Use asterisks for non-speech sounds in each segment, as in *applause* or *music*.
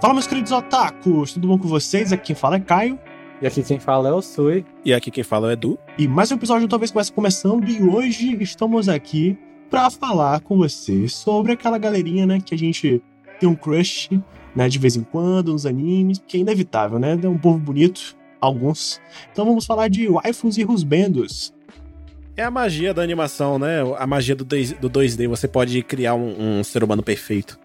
Fala, meus queridos otakus, tudo bom com vocês? Aqui quem fala é Caio. E aqui quem fala é o Sui. E aqui quem fala é Edu. E mais um episódio do Talvez Comece Começando. E hoje estamos aqui para falar com vocês sobre aquela galerinha, né, que a gente tem um crush, né, de vez em quando, nos animes, que é inevitável, né? É um povo bonito, alguns. Então vamos falar de waifus e rusbendos. É a magia da animação, né? A magia do 2D. Você pode criar um, um ser humano perfeito.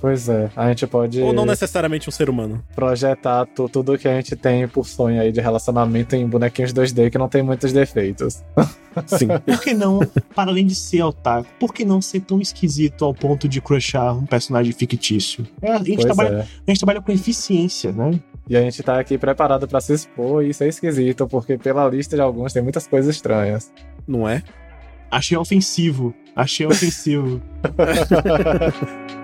Pois é, a gente pode. Ou não necessariamente um ser humano. Projetar tu, tudo que a gente tem por sonho aí de relacionamento em bonequinhos 2D que não tem muitos defeitos. *laughs* Sim. por que não, para além de ser otaku, por que não ser tão esquisito ao ponto de crushar um personagem fictício? É, a, gente trabalha, é. a gente trabalha com eficiência, né? E a gente tá aqui preparado para se expor e isso é esquisito, porque pela lista de alguns tem muitas coisas estranhas. Não é? Achei ofensivo. Achei ofensivo. *laughs*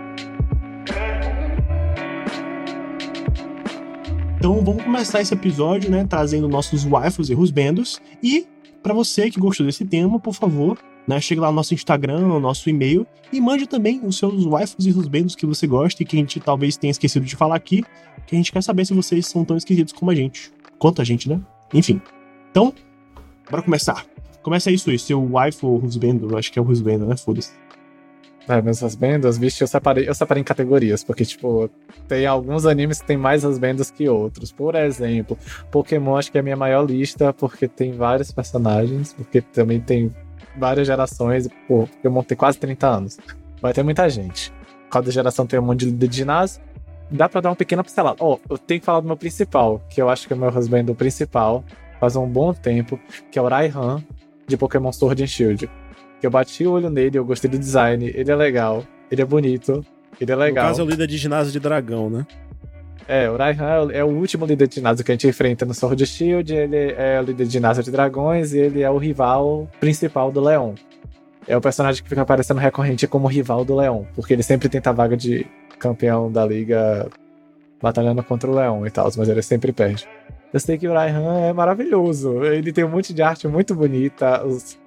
Então vamos começar esse episódio, né, trazendo nossos waifus e rusbendos. E para você que gostou desse tema, por favor, né, chegue lá no nosso Instagram, no nosso e-mail e mande também os seus waifus e rusbendos que você gosta e que a gente talvez tenha esquecido de falar aqui, que a gente quer saber se vocês são tão esquisitos como a gente. Quanto a gente, né? Enfim. Então, bora começar. Começa isso, isso, seu waifu ou rusbendo, acho que é o rusbendo, né? Foda-se. É, mas as bendas, vixe, eu separei, eu separei em categorias, porque, tipo, tem alguns animes que tem mais as bendas que outros. Por exemplo, Pokémon acho que é a minha maior lista, porque tem vários personagens, porque também tem várias gerações, pô, Pokémon tem quase 30 anos. Vai ter muita gente. Cada geração tem um monte de de ginásio. Dá pra dar uma pequena pincelada. Ó, oh, eu tenho que falar do meu principal, que eu acho que é o meu husband principal, faz um bom tempo, que é o Raihan, de Pokémon Sword and Shield eu bati o olho nele, eu gostei do design, ele é legal, ele é bonito, ele é legal. No caso é o líder de ginásio de dragão, né? É, o Raihan é o último líder de ginásio que a gente enfrenta no Sword Shield, ele é o líder de ginásio de dragões e ele é o rival principal do Leon. É o personagem que fica aparecendo recorrente como rival do Leon, porque ele sempre tenta a vaga de campeão da liga batalhando contra o Leon e tal, mas ele sempre perde. Eu sei que o Raihan é maravilhoso, ele tem um monte de arte muito bonita, os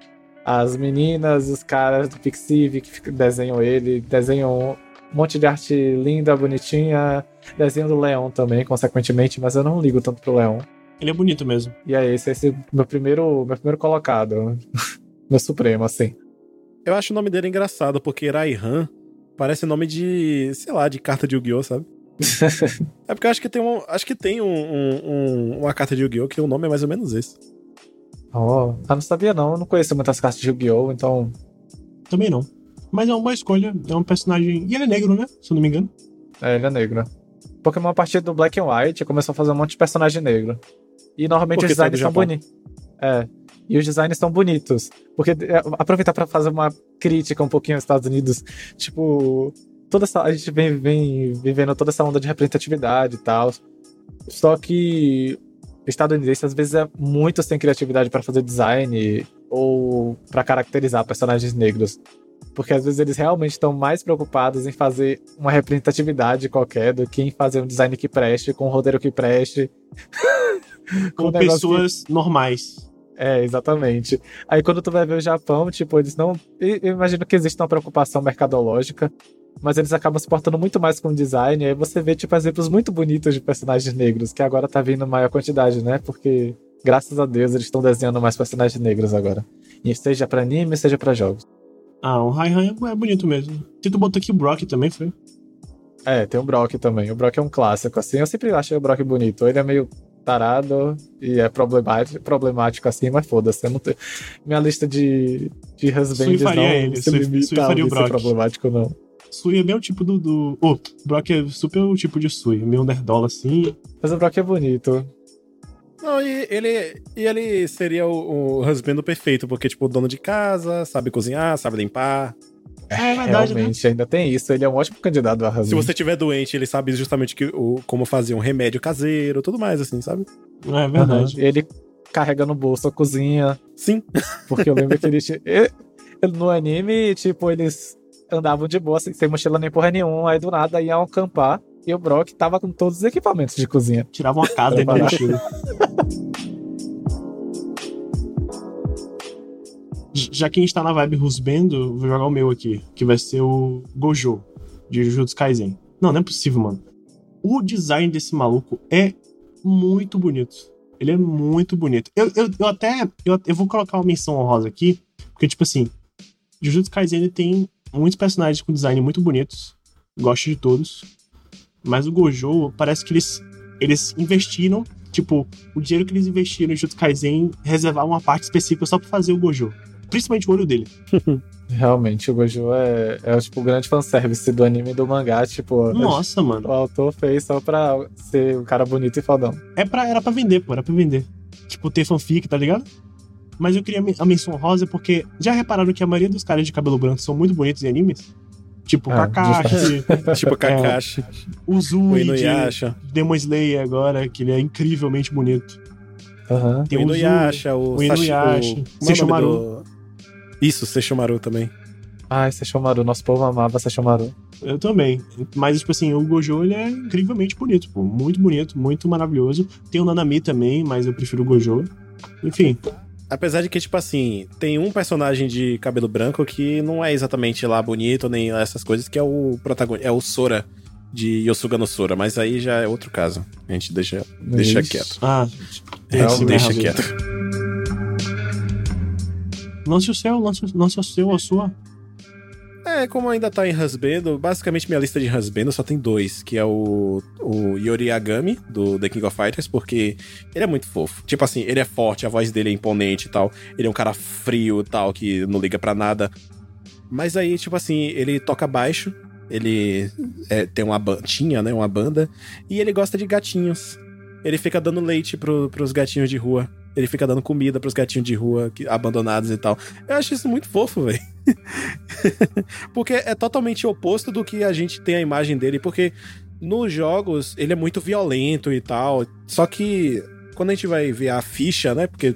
as meninas, os caras do Pixiv que desenham ele, desenham um monte de arte linda, bonitinha, desenho do Leão também, consequentemente, mas eu não ligo tanto pro Leão. Ele é bonito mesmo. E é esse, esse é meu primeiro, meu primeiro colocado. *laughs* meu supremo, assim. Eu acho o nome dele engraçado, porque Raihan parece nome de, sei lá, de carta de Yu-Gi-Oh, sabe? *laughs* é porque eu acho que tem, um, acho que tem um, um, uma carta de Yu-Gi-Oh que o nome é mais ou menos esse. Oh, eu não sabia não, eu não conheço muitas cartas de Yu-Gi-Oh!, então. Também não. Mas é uma escolha, é um personagem. E ele é negro, né? Se eu não me engano. É, ele é negro. Pokémon, a partir do Black and White, começou a fazer um monte de personagem negro. E normalmente os designs são bonitos. É. E os designs são bonitos. Porque é, aproveitar para fazer uma crítica um pouquinho aos Estados Unidos, tipo, toda essa a gente vem, vem vivendo toda essa onda de representatividade e tal. Só que estadunidense às vezes é muito sem criatividade para fazer design ou para caracterizar personagens negros. Porque às vezes eles realmente estão mais preocupados em fazer uma representatividade qualquer do que em fazer um design que preste, com um roteiro que preste. *laughs* com, com pessoas que... normais. É, exatamente. Aí quando tu vai ver o Japão, tipo, eles não. Eu imagino que existe uma preocupação mercadológica mas eles acabam se portando muito mais com o design. E aí você vê, tipo, exemplos muito bonitos de personagens negros, que agora tá vindo maior quantidade, né? Porque, graças a Deus, eles estão desenhando mais personagens negros agora. E seja para anime, seja para jogos. Ah, o Raihan é bonito mesmo. Se tu botou aqui o Brock também, foi? É, tem o Brock também. O Brock é um clássico, assim. Eu sempre achei o Brock bonito. Ele é meio tarado e é problemático, problemático assim, mas foda-se. Não tenho... Minha lista de, de husbands não ele, se limita a ser problemático, não. Sui é bem o tipo do. do... Oh, o Brock é super o tipo de Sui, meio nerdola assim. Mas o Brock é bonito. Não, e ele, e ele seria o, o husband perfeito, porque, tipo, dono de casa, sabe cozinhar, sabe limpar. É, é verdade, né? Realmente, né? ainda tem isso. Ele é um ótimo candidato a husband. Se você tiver doente, ele sabe justamente que, o, como fazer um remédio caseiro, tudo mais, assim, sabe? É verdade. Uhum. Ele carrega no bolso a cozinha. Sim. Porque eu lembro que ele, *laughs* ele no anime, tipo, eles andavam de boa, sem mochila nem porra nenhuma, aí do nada iam acampar e o Brock tava com todos os equipamentos de cozinha. Tirava uma casa dentro da mochila. Já que a gente tá na vibe Rusbendo, vou jogar o meu aqui, que vai ser o Gojo, de Jujutsu Kaisen. Não, não é possível, mano. o design desse maluco é muito bonito. Ele é muito bonito. Eu, eu, eu até. Eu, eu vou colocar uma menção honrosa aqui, porque, tipo assim, Jujutsu Kaisen ele tem muitos personagens com design muito bonitos. Gosto de todos. Mas o Gojo, parece que eles, eles investiram, tipo, o dinheiro que eles investiram em Jujutsu Kaisen, reservar uma parte específica só pra fazer o Gojo. Principalmente o olho dele. *laughs* Realmente, o Gojo é, é tipo, o grande fanservice do anime e do mangá, tipo... Nossa, mano. O autor fez só pra ser um cara bonito e fodão. É pra, era pra vender, pô, era pra vender. Tipo, ter fanfic, tá ligado? Mas eu queria a menção rosa porque já repararam que a maioria dos caras de cabelo branco são muito bonitos em animes? Tipo, é, Kakashi. *laughs* tipo, Kakashi. É, o Zui de Demon Slayer agora, que ele é incrivelmente bonito. Uhum. Tem o Inuyasha, o, o Inuyasha, o Sesshomaru. Do... Isso, Sesshomaru também. Ah, Sesshomaru, nosso povo amava Sesshomaru. Eu também. Mas, tipo assim, o Gojo, ele é incrivelmente bonito, pô. Muito bonito, muito maravilhoso. Tem o Nanami também, mas eu prefiro o Gojo. Enfim, Apesar de que, tipo assim, tem um personagem de cabelo branco que não é exatamente lá bonito, nem essas coisas, que é o protagonista, é o Sora de Yosuga no Sora, mas aí já é outro caso. A gente deixa, deixa quieto. Ah, é, deixa quieto. Lance o seu, lance, lance o seu, a sua. É, como ainda tá em Husband, basicamente minha lista de Husband só tem dois, que é o, o Yori Agami, do The King of Fighters, porque ele é muito fofo. Tipo assim, ele é forte, a voz dele é imponente e tal. Ele é um cara frio e tal, que não liga para nada. Mas aí, tipo assim, ele toca baixo, ele é, tem uma tinha, né, uma banda, e ele gosta de gatinhos. Ele fica dando leite pro, pros gatinhos de rua. Ele fica dando comida pros gatinhos de rua que, abandonados e tal. Eu acho isso muito fofo, velho. *laughs* porque é totalmente oposto do que a gente tem a imagem dele, porque nos jogos ele é muito violento e tal. Só que quando a gente vai ver a ficha, né? Porque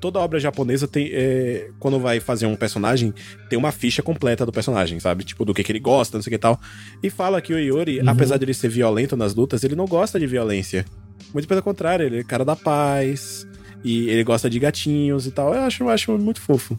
toda obra japonesa tem. É, quando vai fazer um personagem, tem uma ficha completa do personagem, sabe? Tipo, do que, que ele gosta, não sei o que e tal. E fala que o Yori, uhum. apesar de ele ser violento nas lutas, ele não gosta de violência. Muito pelo contrário, ele é cara da paz. E ele gosta de gatinhos e tal. Eu acho, eu acho muito fofo.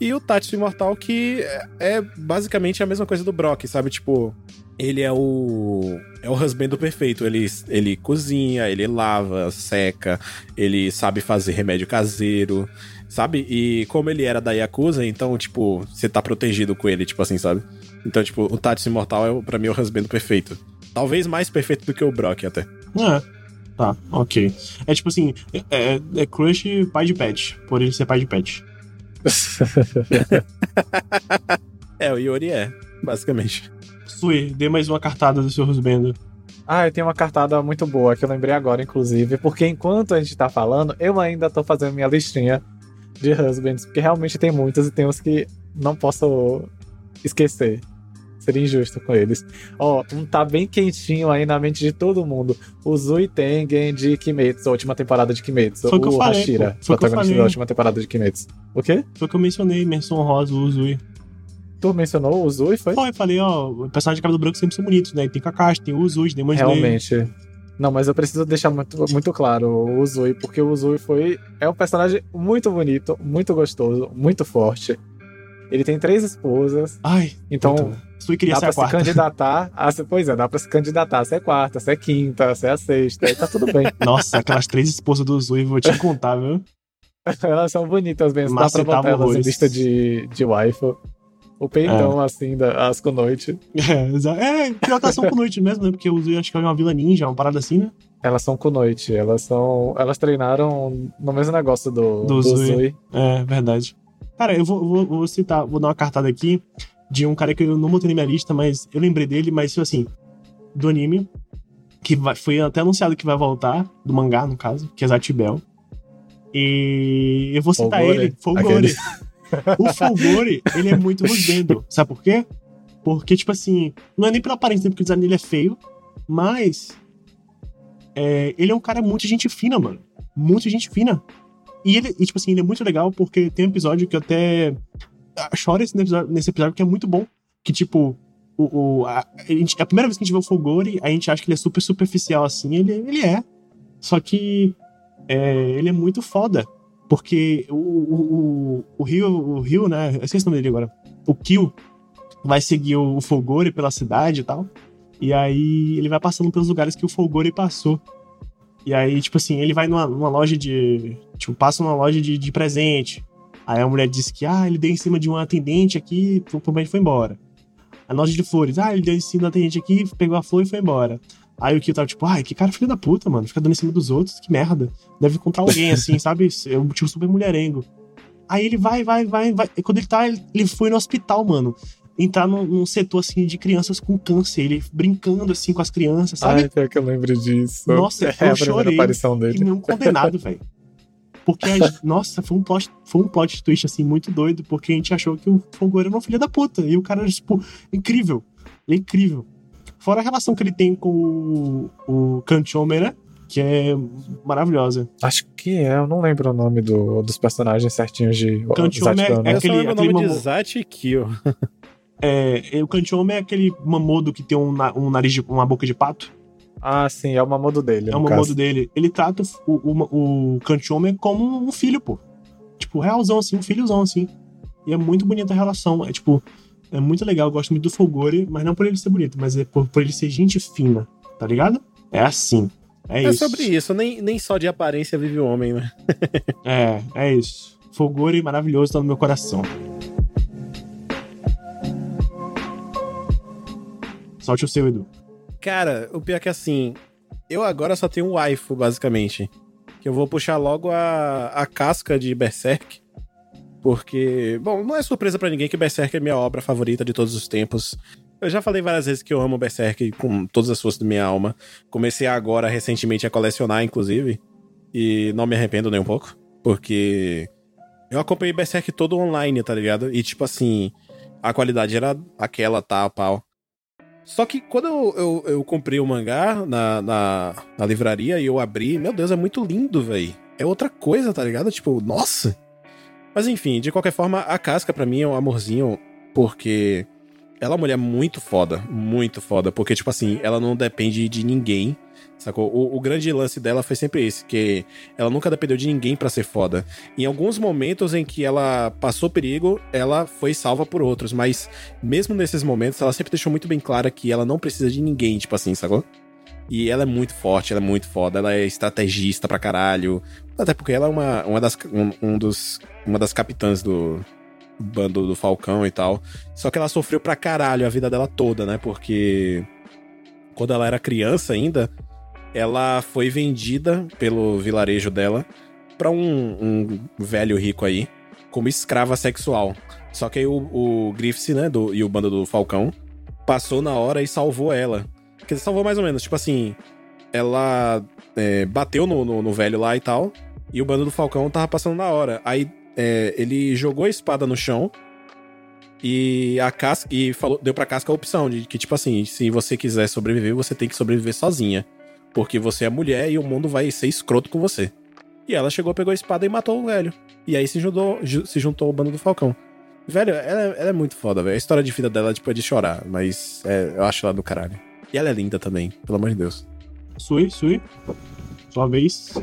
E o Tatsu Imortal, que é, é basicamente a mesma coisa do Brock, sabe? Tipo, ele é o. É o husband perfeito. Ele, ele cozinha, ele lava, seca, ele sabe fazer remédio caseiro, sabe? E como ele era da Yakuza, então, tipo, você tá protegido com ele, tipo assim, sabe? Então, tipo, o Tatsu Imortal é, pra mim, o husband perfeito. Talvez mais perfeito do que o Brock, até. É. Tá, ok. É tipo assim, é, é, é crush pai de pet, por ele ser pai de pet. *laughs* é, o Yori é, basicamente. Sui, dê mais uma cartada do seu Rusbendo. Ah, eu tenho uma cartada muito boa que eu lembrei agora, inclusive, porque enquanto a gente tá falando, eu ainda tô fazendo minha listinha de husbands, porque realmente tem muitos e tem uns que não posso esquecer seria injusto com eles. Ó, um tá bem quentinho aí na mente de todo mundo. O Zui Tengen de Kimetsu, a última temporada de Kimetsu. Foi o, o falei, Hashira, Foi protagonista da última temporada de Kimetsu. O quê? Foi o que eu mencionei, menção rosa, o Zui. Tu mencionou o Zui, foi? Foi, eu falei, ó, o personagem de cabelo branco sempre são bonitos, né? Tem Kakashi, tem o Zui, tem Realmente. Não, mas eu preciso deixar muito, muito claro o Zui, porque o Zui foi é um personagem muito bonito, muito gostoso, muito forte. Ele tem três esposas. Ai, então Sui queria dá ser a quarta. se candidatar a pois é, dá pra se candidatar a ser quarta, a ser quinta, a ser a sexta, aí tá tudo bem. *laughs* Nossa, aquelas três esposas do Zui, vou te contar, viu? elas são bonitas mesmo, dá pra botar elas em lista de, de waifu. O peitão, é. assim, da Asco Noite. É, é, pior que elas são com noite mesmo, né? Porque o Zui acho que é uma vila ninja, uma parada assim, né? Elas são com noite, elas são. Elas treinaram no mesmo negócio do, do, do Zui. Zui. É, verdade. Cara, eu vou, vou, vou, citar, vou dar uma cartada aqui de um cara que eu não botei na minha lista, mas eu lembrei dele, mas assim, do anime, que vai, foi até anunciado que vai voltar, do mangá, no caso, que é Zatibel. E eu vou citar ele, Folgore. *laughs* o Folgore, ele é muito rosbendo. Sabe por quê? Porque, tipo assim, não é nem pela aparência, porque o design dele é feio, mas é, ele é um cara muito gente fina, mano. Muito gente fina. E ele, e, tipo assim, ele é muito legal porque tem um episódio que eu até choro nesse episódio, nesse episódio porque é muito bom. Que, tipo, o, o a, a, gente, a, primeira vez que a gente vê o Fogori, a gente acha que ele é super superficial assim. Ele, ele é. Só que é, ele é muito foda. Porque o, o, o, Rio, o Rio, né? Eu esqueci o nome dele agora. O Kill vai seguir o Fogori pela cidade e tal. E aí ele vai passando pelos lugares que o Folgore passou. E aí, tipo assim, ele vai numa, numa loja de. Tipo, passa numa loja de, de presente. Aí a mulher diz que, ah, ele deu em cima de um atendente aqui, provavelmente foi embora. A loja de flores, ah, ele deu em cima do atendente aqui, pegou a flor e foi embora. Aí o Kyo tava tipo, ai, que cara filho da puta, mano, fica dando em cima dos outros, que merda. Deve encontrar alguém assim, *laughs* sabe? É um tipo super mulherengo. Aí ele vai, vai, vai, vai. E quando ele tá, ele foi no hospital, mano entrar num, num, setor assim de crianças com câncer, ele brincando assim com as crianças, sabe? Ai, pior que eu lembro disso. Nossa, *laughs* é, eu chorei. aparição dele. E um condenado, *laughs* velho. Porque, a, nossa, foi um, plot, foi um plot twist, assim, muito doido, porque a gente achou que o Fogo era um filho da puta. E o cara, tipo, incrível. Ele é incrível. Fora a relação que ele tem com o, o Kanchome, né? Que é maravilhosa. Acho que é, eu não lembro o nome do, dos personagens certinhos de Kanchome é, é aquele, eu aquele nome de Zati Kyo. É, o Kanchome é aquele mamodo que tem um, um nariz de uma boca de pato. Ah, sim, é o mamodo dele. É o mamodo dele. Ele trata o, o, o Kanchome como um filho, pô. Tipo, realzão, assim, um filhozão, assim. E é muito bonita a relação. É tipo, é muito legal. Eu gosto muito do Folgore, mas não por ele ser bonito, mas é por, por ele ser gente fina, tá ligado? É assim. É, é isso. É sobre isso, nem, nem só de aparência vive o homem, né? *laughs* é, é isso. Folgore maravilhoso tá no meu coração. Solte o seu, Edu. Cara, o pior é que assim, eu agora só tenho um waifu, basicamente. Que eu vou puxar logo a, a casca de Berserk. Porque, bom, não é surpresa para ninguém que Berserk é minha obra favorita de todos os tempos. Eu já falei várias vezes que eu amo Berserk com todas as forças da minha alma. Comecei agora, recentemente, a colecionar, inclusive. E não me arrependo nem um pouco. Porque eu acompanhei Berserk todo online, tá ligado? E, tipo assim, a qualidade era aquela, tá, pau. Só que quando eu, eu, eu comprei o mangá na, na, na, livraria e eu abri, meu Deus, é muito lindo, velho. É outra coisa, tá ligado? Tipo, nossa. Mas enfim, de qualquer forma, a casca para mim é um amorzinho, porque ela é uma mulher muito foda, muito foda, porque, tipo assim, ela não depende de ninguém Sacou? O, o, grande lance dela foi sempre esse, que ela nunca dependeu de ninguém para ser foda. Em alguns momentos em que ela passou perigo, ela foi salva por outros, mas mesmo nesses momentos, ela sempre deixou muito bem clara que ela não precisa de ninguém, tipo assim, sacou? E ela é muito forte, ela é muito foda, ela é estrategista pra caralho. Até porque ela é uma, uma, das, um, um dos, uma das capitãs do bando do Falcão e tal. Só que ela sofreu pra caralho a vida dela toda, né? Porque quando ela era criança ainda, ela foi vendida pelo vilarejo dela para um, um, velho rico aí como escrava sexual. Só que aí o, o Griffiths, né, do, e o bando do Falcão passou na hora e salvou ela. Que salvou mais ou menos, tipo assim, ela é, bateu no, no, no, velho lá e tal, e o bando do Falcão tava passando na hora. Aí é, ele jogou a espada no chão e a casca e falou, deu pra casca a opção de que, tipo assim, se você quiser sobreviver, você tem que sobreviver sozinha. Porque você é mulher e o mundo vai ser escroto com você. E ela chegou, pegou a espada e matou o velho. E aí se juntou, se juntou ao bando do Falcão. Velho, ela, ela é muito foda, velho. A história de vida dela tipo, é de chorar, mas é, eu acho ela do caralho. E ela é linda também, pelo amor de Deus. Sui, Sui. Sua vez.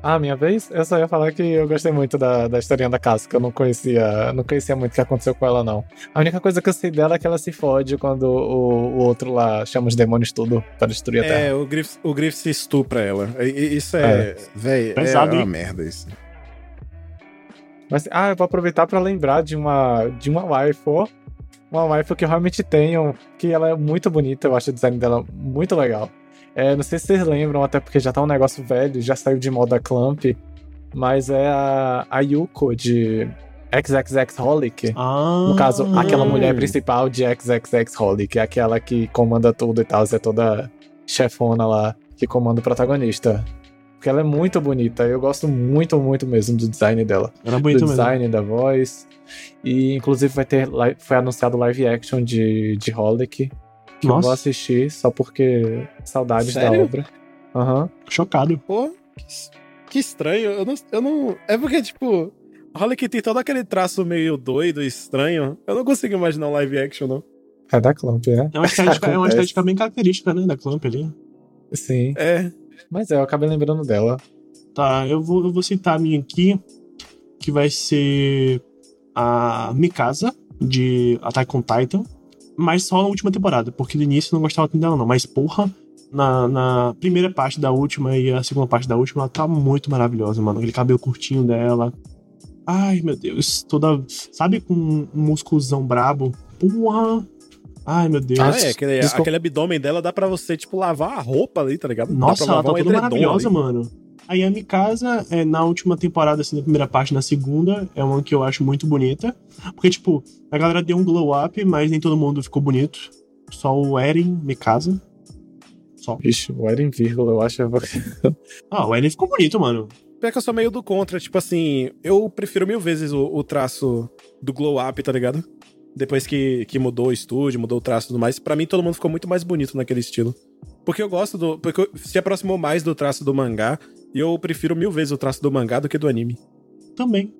Ah, minha vez? Eu só ia falar que eu gostei muito da, da historinha da casca. Eu não conhecia, não conhecia muito o que aconteceu com ela, não. A única coisa que eu sei dela é que ela se fode quando o, o outro lá chama os demônios tudo para destruir a Terra. É, o Griff, o Griff se estupra ela. Isso é. é. Véi, é uma merda isso. Mas, ah, eu vou aproveitar para lembrar de uma, de uma waifu. Uma waifu que eu realmente tenho, que ela é muito bonita, eu acho o design dela muito legal. É, não sei se vocês lembram, até porque já tá um negócio velho, já saiu de moda Clamp, mas é a, a Yuko de XXX Holic. Ah. No caso, aquela mulher principal de XXX Holic, é aquela que comanda tudo e tal, é toda chefona lá, que comanda o protagonista. Porque ela é muito bonita, eu gosto muito, muito mesmo do design dela. Ela é bonita do design, mesmo. da voz. E inclusive vai ter, foi anunciado live action de, de Holic que Nossa. eu vou assistir só porque saudades Sério? da obra. Aham. Uhum. Chocado. Pô, que, que, estranho. Eu não, eu não. É porque, tipo, Holic tem todo aquele traço meio doido, estranho. Eu não consigo imaginar um live action, não. É da Clamp, é. É uma estética, é uma estética bem característica, né, da Clamp ali. Sim. É. Mas é, eu acabei lembrando dela. Tá, eu vou, eu vou citar a minha aqui, que vai ser a Mikasa, de Attack on Titan Mas só na última temporada, porque no início eu não gostava tanto dela, não. Mas, porra, na, na primeira parte da última e a segunda parte da última, ela tá muito maravilhosa, mano. Aquele cabelo curtinho dela. Ai, meu Deus. Toda. Sabe com um músculozão brabo? Porra. Ai, meu Deus. Ah, é. Aquele, aquele abdômen dela dá pra você, tipo, lavar a roupa ali, tá ligado? Nossa, ela tá toda maravilhosa, ali. mano. A Yami Casa, é, na última temporada, assim, na primeira parte, na segunda, é uma que eu acho muito bonita. Porque, tipo, a galera deu um glow up, mas nem todo mundo ficou bonito. Só o Eren Mikasa. Só. Vixe, o Eren vírgula, eu acho. *laughs* ah, o Eren ficou bonito, mano. Pior que eu sou meio do contra, tipo assim, eu prefiro mil vezes o, o traço do glow up, tá ligado? Depois que, que mudou o estúdio, mudou o traço e tudo mais, pra mim todo mundo ficou muito mais bonito naquele estilo. Porque eu gosto do. Porque se aproximou mais do traço do mangá. E eu prefiro mil vezes o traço do mangá do que do anime. Também.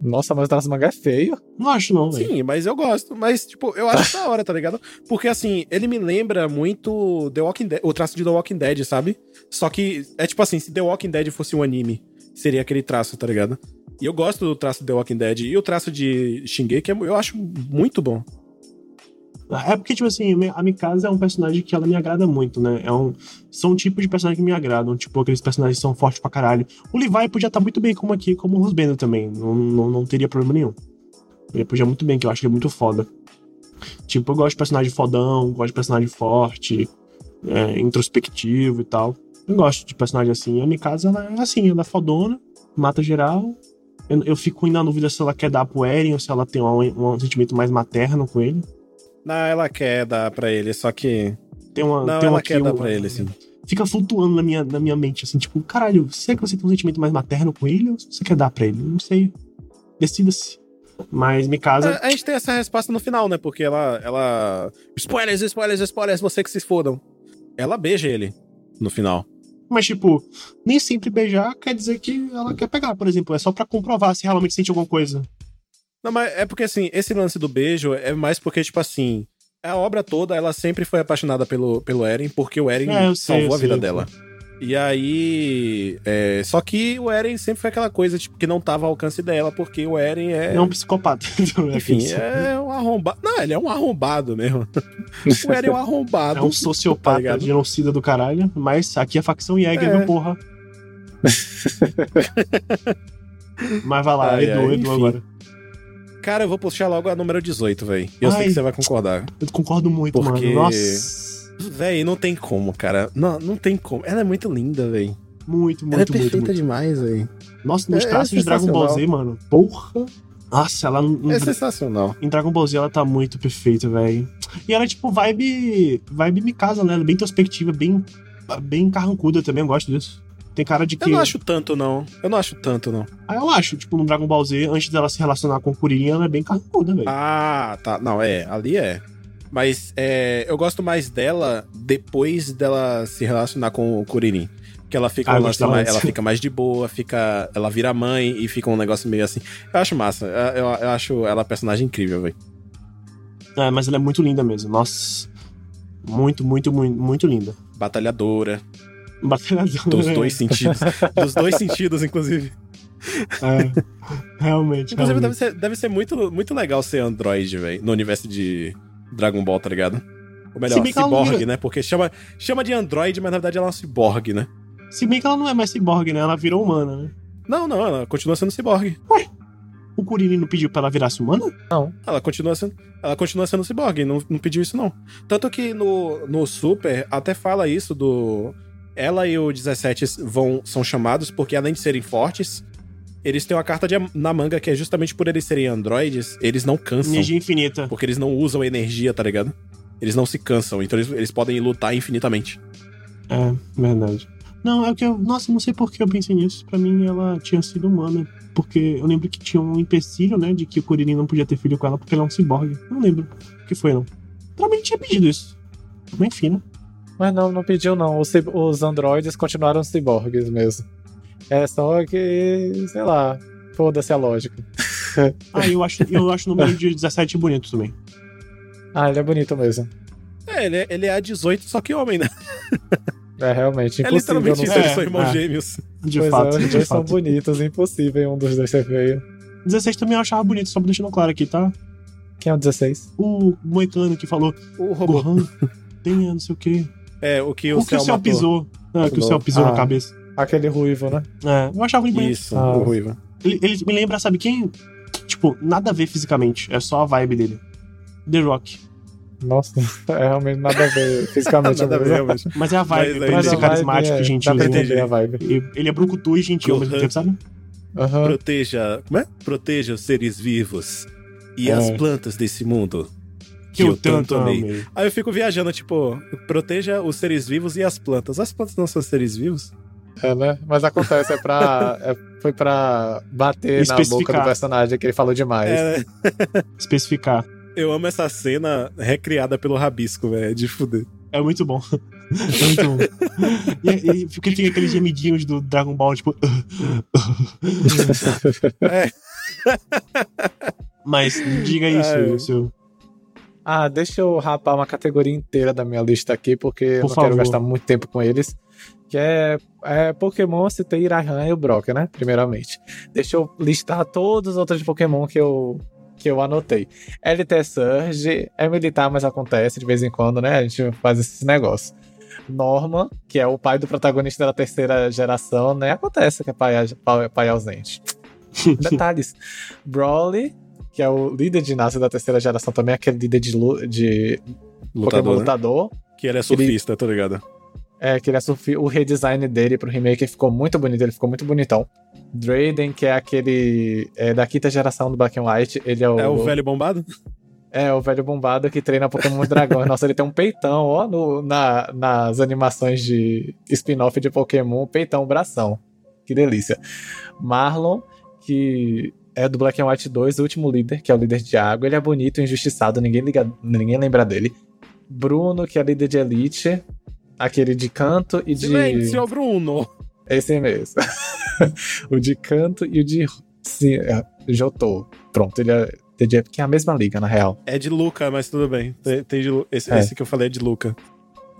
Nossa, mas o traço do mangá é feio. Não acho, não, véio. Sim, mas eu gosto. Mas, tipo, eu acho *laughs* da hora, tá ligado? Porque, assim, ele me lembra muito The Walking Dead, o traço de The Walking Dead, sabe? Só que é tipo assim, se The Walking Dead fosse um anime, seria aquele traço, tá ligado? E eu gosto do traço de The Walking Dead. E o traço de Shingeki eu acho muito bom. É porque, tipo assim, a Mikasa é um personagem que ela me agrada muito, né? É um, são um tipo de personagem que me agradam, tipo, aqueles personagens que são fortes pra caralho. O Levi podia estar muito bem como aqui, como o Rosbendo também. Não, não, não teria problema nenhum. Ele podia muito bem, que eu acho que é muito foda. Tipo, eu gosto de personagem fodão, gosto de personagem forte, é, introspectivo e tal. Eu gosto de personagem assim. A Mikasa, ela é assim, ela é fodona, mata geral. Eu, eu fico ainda na dúvida se ela quer dar pro Eren ou se ela tem um, um sentimento mais materno com ele. Não, ela quer dar pra ele, só que. Tem uma. Não, tem ela uma quer dar pra ele, sim. Fica flutuando na minha, na minha mente, assim, tipo, caralho, será que você tem um sentimento mais materno com ele ou você quer dar pra ele? Não sei. Decida-se. Mas me casa. A, a, gente tem essa resposta no final, né? Porque ela. ela... Spoilers, spoilers, spoilers, você que se fodam. Ela beija ele no final. Mas, tipo, nem sempre beijar quer dizer que ela quer pegar, por exemplo. É só para comprovar se realmente sente alguma coisa. Não, mas é porque, assim, esse lance do beijo é mais porque, tipo assim, a obra toda, ela sempre foi apaixonada pelo, pelo Eren, porque o Eren é, sei, salvou a vida sei, dela. E aí. É, só que o Eren sempre foi aquela coisa, tipo, que não tava ao alcance dela, porque o Eren é. É um psicopata. *laughs* É Enfim, é um arrombado. Não, ele é um arrombado mesmo. *laughs* o Eren é um arrombado. É um sociopata, tá genocida do caralho, mas aqui é facção Jäger, é. meu porra. *laughs* mas vai lá, ai, Edu, ai, Edu agora. Cara, eu vou puxar logo a número 18, velho. Eu Ai, sei que você vai concordar. Eu concordo muito, porque... mano. Nossa. Véi, não tem como, cara. Não, não tem como. Ela é muito linda, velho. Muito, muito, Ela é perfeita muito, muito. demais, velho. Nossa, nos é, traços é de Dragon Ball Z, mano. Porra. Nossa, ela. É sensacional. Em Dragon Ball Z ela tá muito perfeita, velho. E ela é tipo vibe. Vibe me casa, né? Ela é bem introspectiva, bem. Bem carrancuda também, eu gosto disso. Tem cara de que. Eu não acho tanto, não. Eu não acho tanto, não. Ah, eu acho. Tipo, no Dragon Ball Z, antes dela se relacionar com o Kuririn, ela é bem carnuda, velho. Ah, tá. Não, é. Ali é. Mas é, eu gosto mais dela depois dela se relacionar com o Kuririn. Que ela fica, ah, mais, ela fica mais de boa, fica, ela vira mãe e fica um negócio meio assim. Eu acho massa. Eu, eu acho ela personagem incrível, velho. É, mas ela é muito linda mesmo. Nossa. Muito, muito, muito, muito linda. Batalhadora. Batalhador. *laughs* Dos dois sentidos. Dos dois sentidos, inclusive. É, realmente. Inclusive, realmente. Deve, ser, deve ser muito, muito legal ser Android, velho, no universo de Dragon Ball, tá ligado? Ou melhor, ciborgue, né? Porque chama, chama de Android, mas na verdade ela é uma ciborgue, né? Se bem que ela não é mais ciborgue, né? Ela virou humana, né? Não, não, ela continua sendo ciborgue. Ué? O Kuririn não pediu pra ela virar humana? Não. Ela continua sendo, ela continua sendo ciborgue, não, não pediu isso, não. Tanto que no, no Super até fala isso do ela e o 17 vão, são chamados porque, além de serem fortes, eles têm uma carta de, na manga que é justamente por eles serem androides, eles não cansam. Energia infinita. Porque eles não usam energia, tá ligado? Eles não se cansam, então eles, eles podem lutar infinitamente. É, verdade. Não, é o que eu. Nossa, não sei por que eu pensei nisso. Pra mim, ela tinha sido humana. Porque eu lembro que tinha um empecilho, né? De que o Kuririn não podia ter filho com ela porque ela é um ciborgue. Não lembro o que foi, não. Provavelmente tinha pedido isso. Mas enfim, né? Mas não, não pediu não. Os, os androides continuaram ciborgues mesmo. É só que, sei lá, foda-se a lógica. *laughs* ah, eu acho, eu acho o número de 17 bonito também. Ah, ele é bonito mesmo. É, ele é, ele é a 18, só que homem, né? É, realmente, impossível. É literalmente isso, eles são irmãos é. gêmeos. De pois fato, é, os dois são bonitos, impossível um dos dois ser feio. 16 também eu achava bonito, só deixando claro aqui, tá? Quem é o 16? O moicano que falou. O robô. Gohan, tenha não sei o quê. É, o que o, O que o céu pisou. Não, é que o céu pisou Ah. na cabeça. Aquele ruivo, né? É, eu achava ele bonito. Isso, Ah. o ruivo. Ele, ele me lembra, sabe quem? Tipo, nada a ver fisicamente. É só a vibe dele. The Rock. Nossa, *laughs* é realmente nada a ver fisicamente. Nada a ver, mesmo. realmente. Mas é a vibe, Mas ele a carismático é, e gentil. Dá pra né? entender a vibe. Ele é brucutu e gentil ao mesmo tempo, sabe? Aham. Proteja. Como é? Proteja os seres vivos e É. as plantas desse mundo. Que eu tanto amei. amei. Aí eu fico viajando, tipo, proteja os seres vivos e as plantas. As plantas não são seres vivos? É, né? Mas acontece, é pra. *laughs* é- foi pra bater na boca do personagem que ele falou demais. É, né? *laughs* Especificar. Eu amo essa cena recriada pelo Rabisco, velho. É de fuder. É muito bom. *laughs* É muito bom. E, e fica, fica aqueles gemidinhos do Dragon Ball, tipo. É. Mas diga isso, Ai. seu. Ah, deixa eu rapar uma categoria inteira da minha lista aqui, porque eu Por não favor. quero gastar muito tempo com eles. Que é, é Pokémon, citei Irahan e o Brock, né? Primeiramente. Deixa eu listar todos os outros Pokémon que eu, que eu anotei. LT Surge é militar, mas acontece de vez em quando, né? A gente faz esses negócios. Norman, que é o pai do protagonista da terceira geração, né? Acontece que é pai, pai, pai ausente. *laughs* Detalhes. Brawly, que é o líder de ginásio da terceira geração também, aquele líder de, de Pokémon Lutador, né? lutador. Que ele é surfista, tô ligado? É, que ele é surfi- o redesign dele pro remake ficou muito bonito, ele ficou muito bonitão. Drayden, que é aquele é, da quinta geração do Black and White, ele é o, É o velho bombado? é o velho bombado que treina Pokémon Dragões. *laughs* Nossa, ele tem um peitão, ó, no- na, nas animações de spin-off de Pokémon, peitão, bração. Que delícia. Marlon, que é do Black and White 2, o último líder, que é o líder de água. Ele é bonito, injustiçado, ninguém, liga, ninguém lembra dele. Bruno, que é líder de Elite, aquele de canto e de... Silêncio, Bruno! Esse mesmo. *laughs* o de canto e o de sim, é, Jotô. Pronto, ele é, é, que é a mesma liga, na real. É de Luca, mas tudo bem. Tem, tem de esse, É. esse que eu falei é de Luca.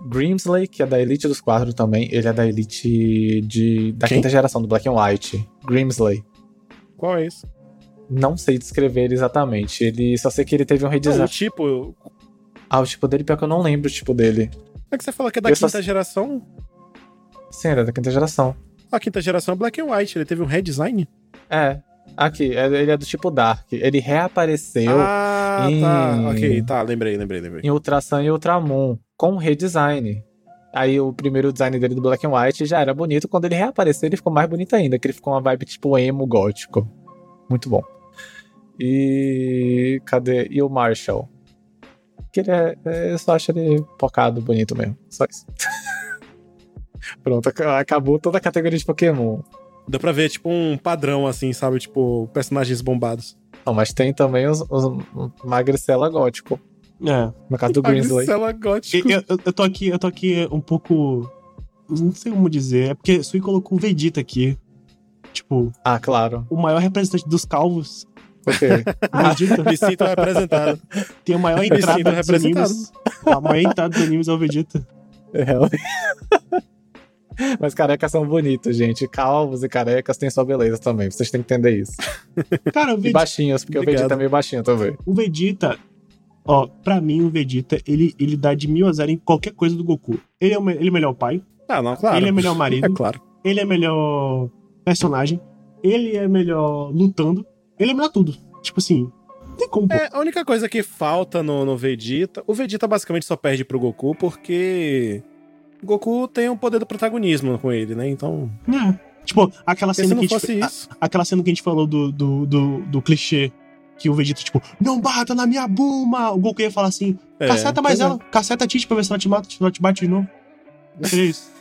Grimsley, que é da Elite dos Quatro também, ele é da Elite de, da Quem? quinta geração, do Black and White. Grimsley. Qual é esse? Não sei descrever ele exatamente. Ele só sei que ele teve um Não, redesign. o tipo. Ah, o tipo dele, pior que eu não lembro o tipo dele. É que você fala que é da Eu só quinta sei- geração. Sim, ele é da quinta geração. A quinta geração é Black and White. Ele teve um redesign? É. Aqui, é- ele é do tipo Dark. Ele reapareceu ah, em- tá. Ok, tá. Lembrei, lembrei, lembrei. em Ultra Sun e Ultramon, com redesign. Aí o primeiro design dele do Black and White já era bonito, quando ele reapareceu ele ficou mais bonito ainda, que ele ficou uma vibe tipo emo gótico. Muito bom. E cadê? E o Marshall? Que ele é, é- eu só acho ele focado, bonito mesmo. Só isso. *laughs* Pronto, ac- acabou toda a categoria de Pokémon. Dá pra ver, tipo, um padrão, assim, sabe? Tipo, personagens bombados. Não, mas tem também os, os Magricela gótico. É. No caso do Grinsley. Marcela Gótico. Eu, eu, eu tô aqui, eu tô aqui um pouco. Não sei como dizer. É porque Sui colocou o Vegeta aqui. Tipo, Ah, claro. o maior representante dos calvos. Ok. *laughs* O Vegeta Me sinto representado. tem a maior entrada dos representado. animes. A maior entrada dos animes é o Vegeta. É, realmente. *laughs* Mas carecas são bonitos, gente. Calvos e carecas têm sua beleza também. Vocês têm que entender isso. Cara, o E Vegeta, baixinhos, porque Obrigado. o Vegeta é meio baixinho também. o Vegeta ó, pra mim o Vegeta, ele, ele dá de mil a zero em qualquer coisa do Goku. Ele é o, ele é o melhor pai, Ah, não, claro. ele é melhor marido, É claro. ele é melhor personagem, ele é melhor lutando, ele é melhor tudo. Tipo assim, tem como. É, a única coisa que falta no, no Vegeta. O Vegeta basicamente só perde pro Goku porque. O Goku tem o poder do protagonismo com ele, né? Então. É. Tipo, aquela cena que a gente, a- aquela cena que a gente falou do, do, do, do clichê. Que o Vegeta, tipo, não bata na minha Buma! O Goku ia falar assim, É, caceta mais é. ela, caceta a Tite pra ver se ela te mata, se ela te bate de novo. *laughs* Seria isso.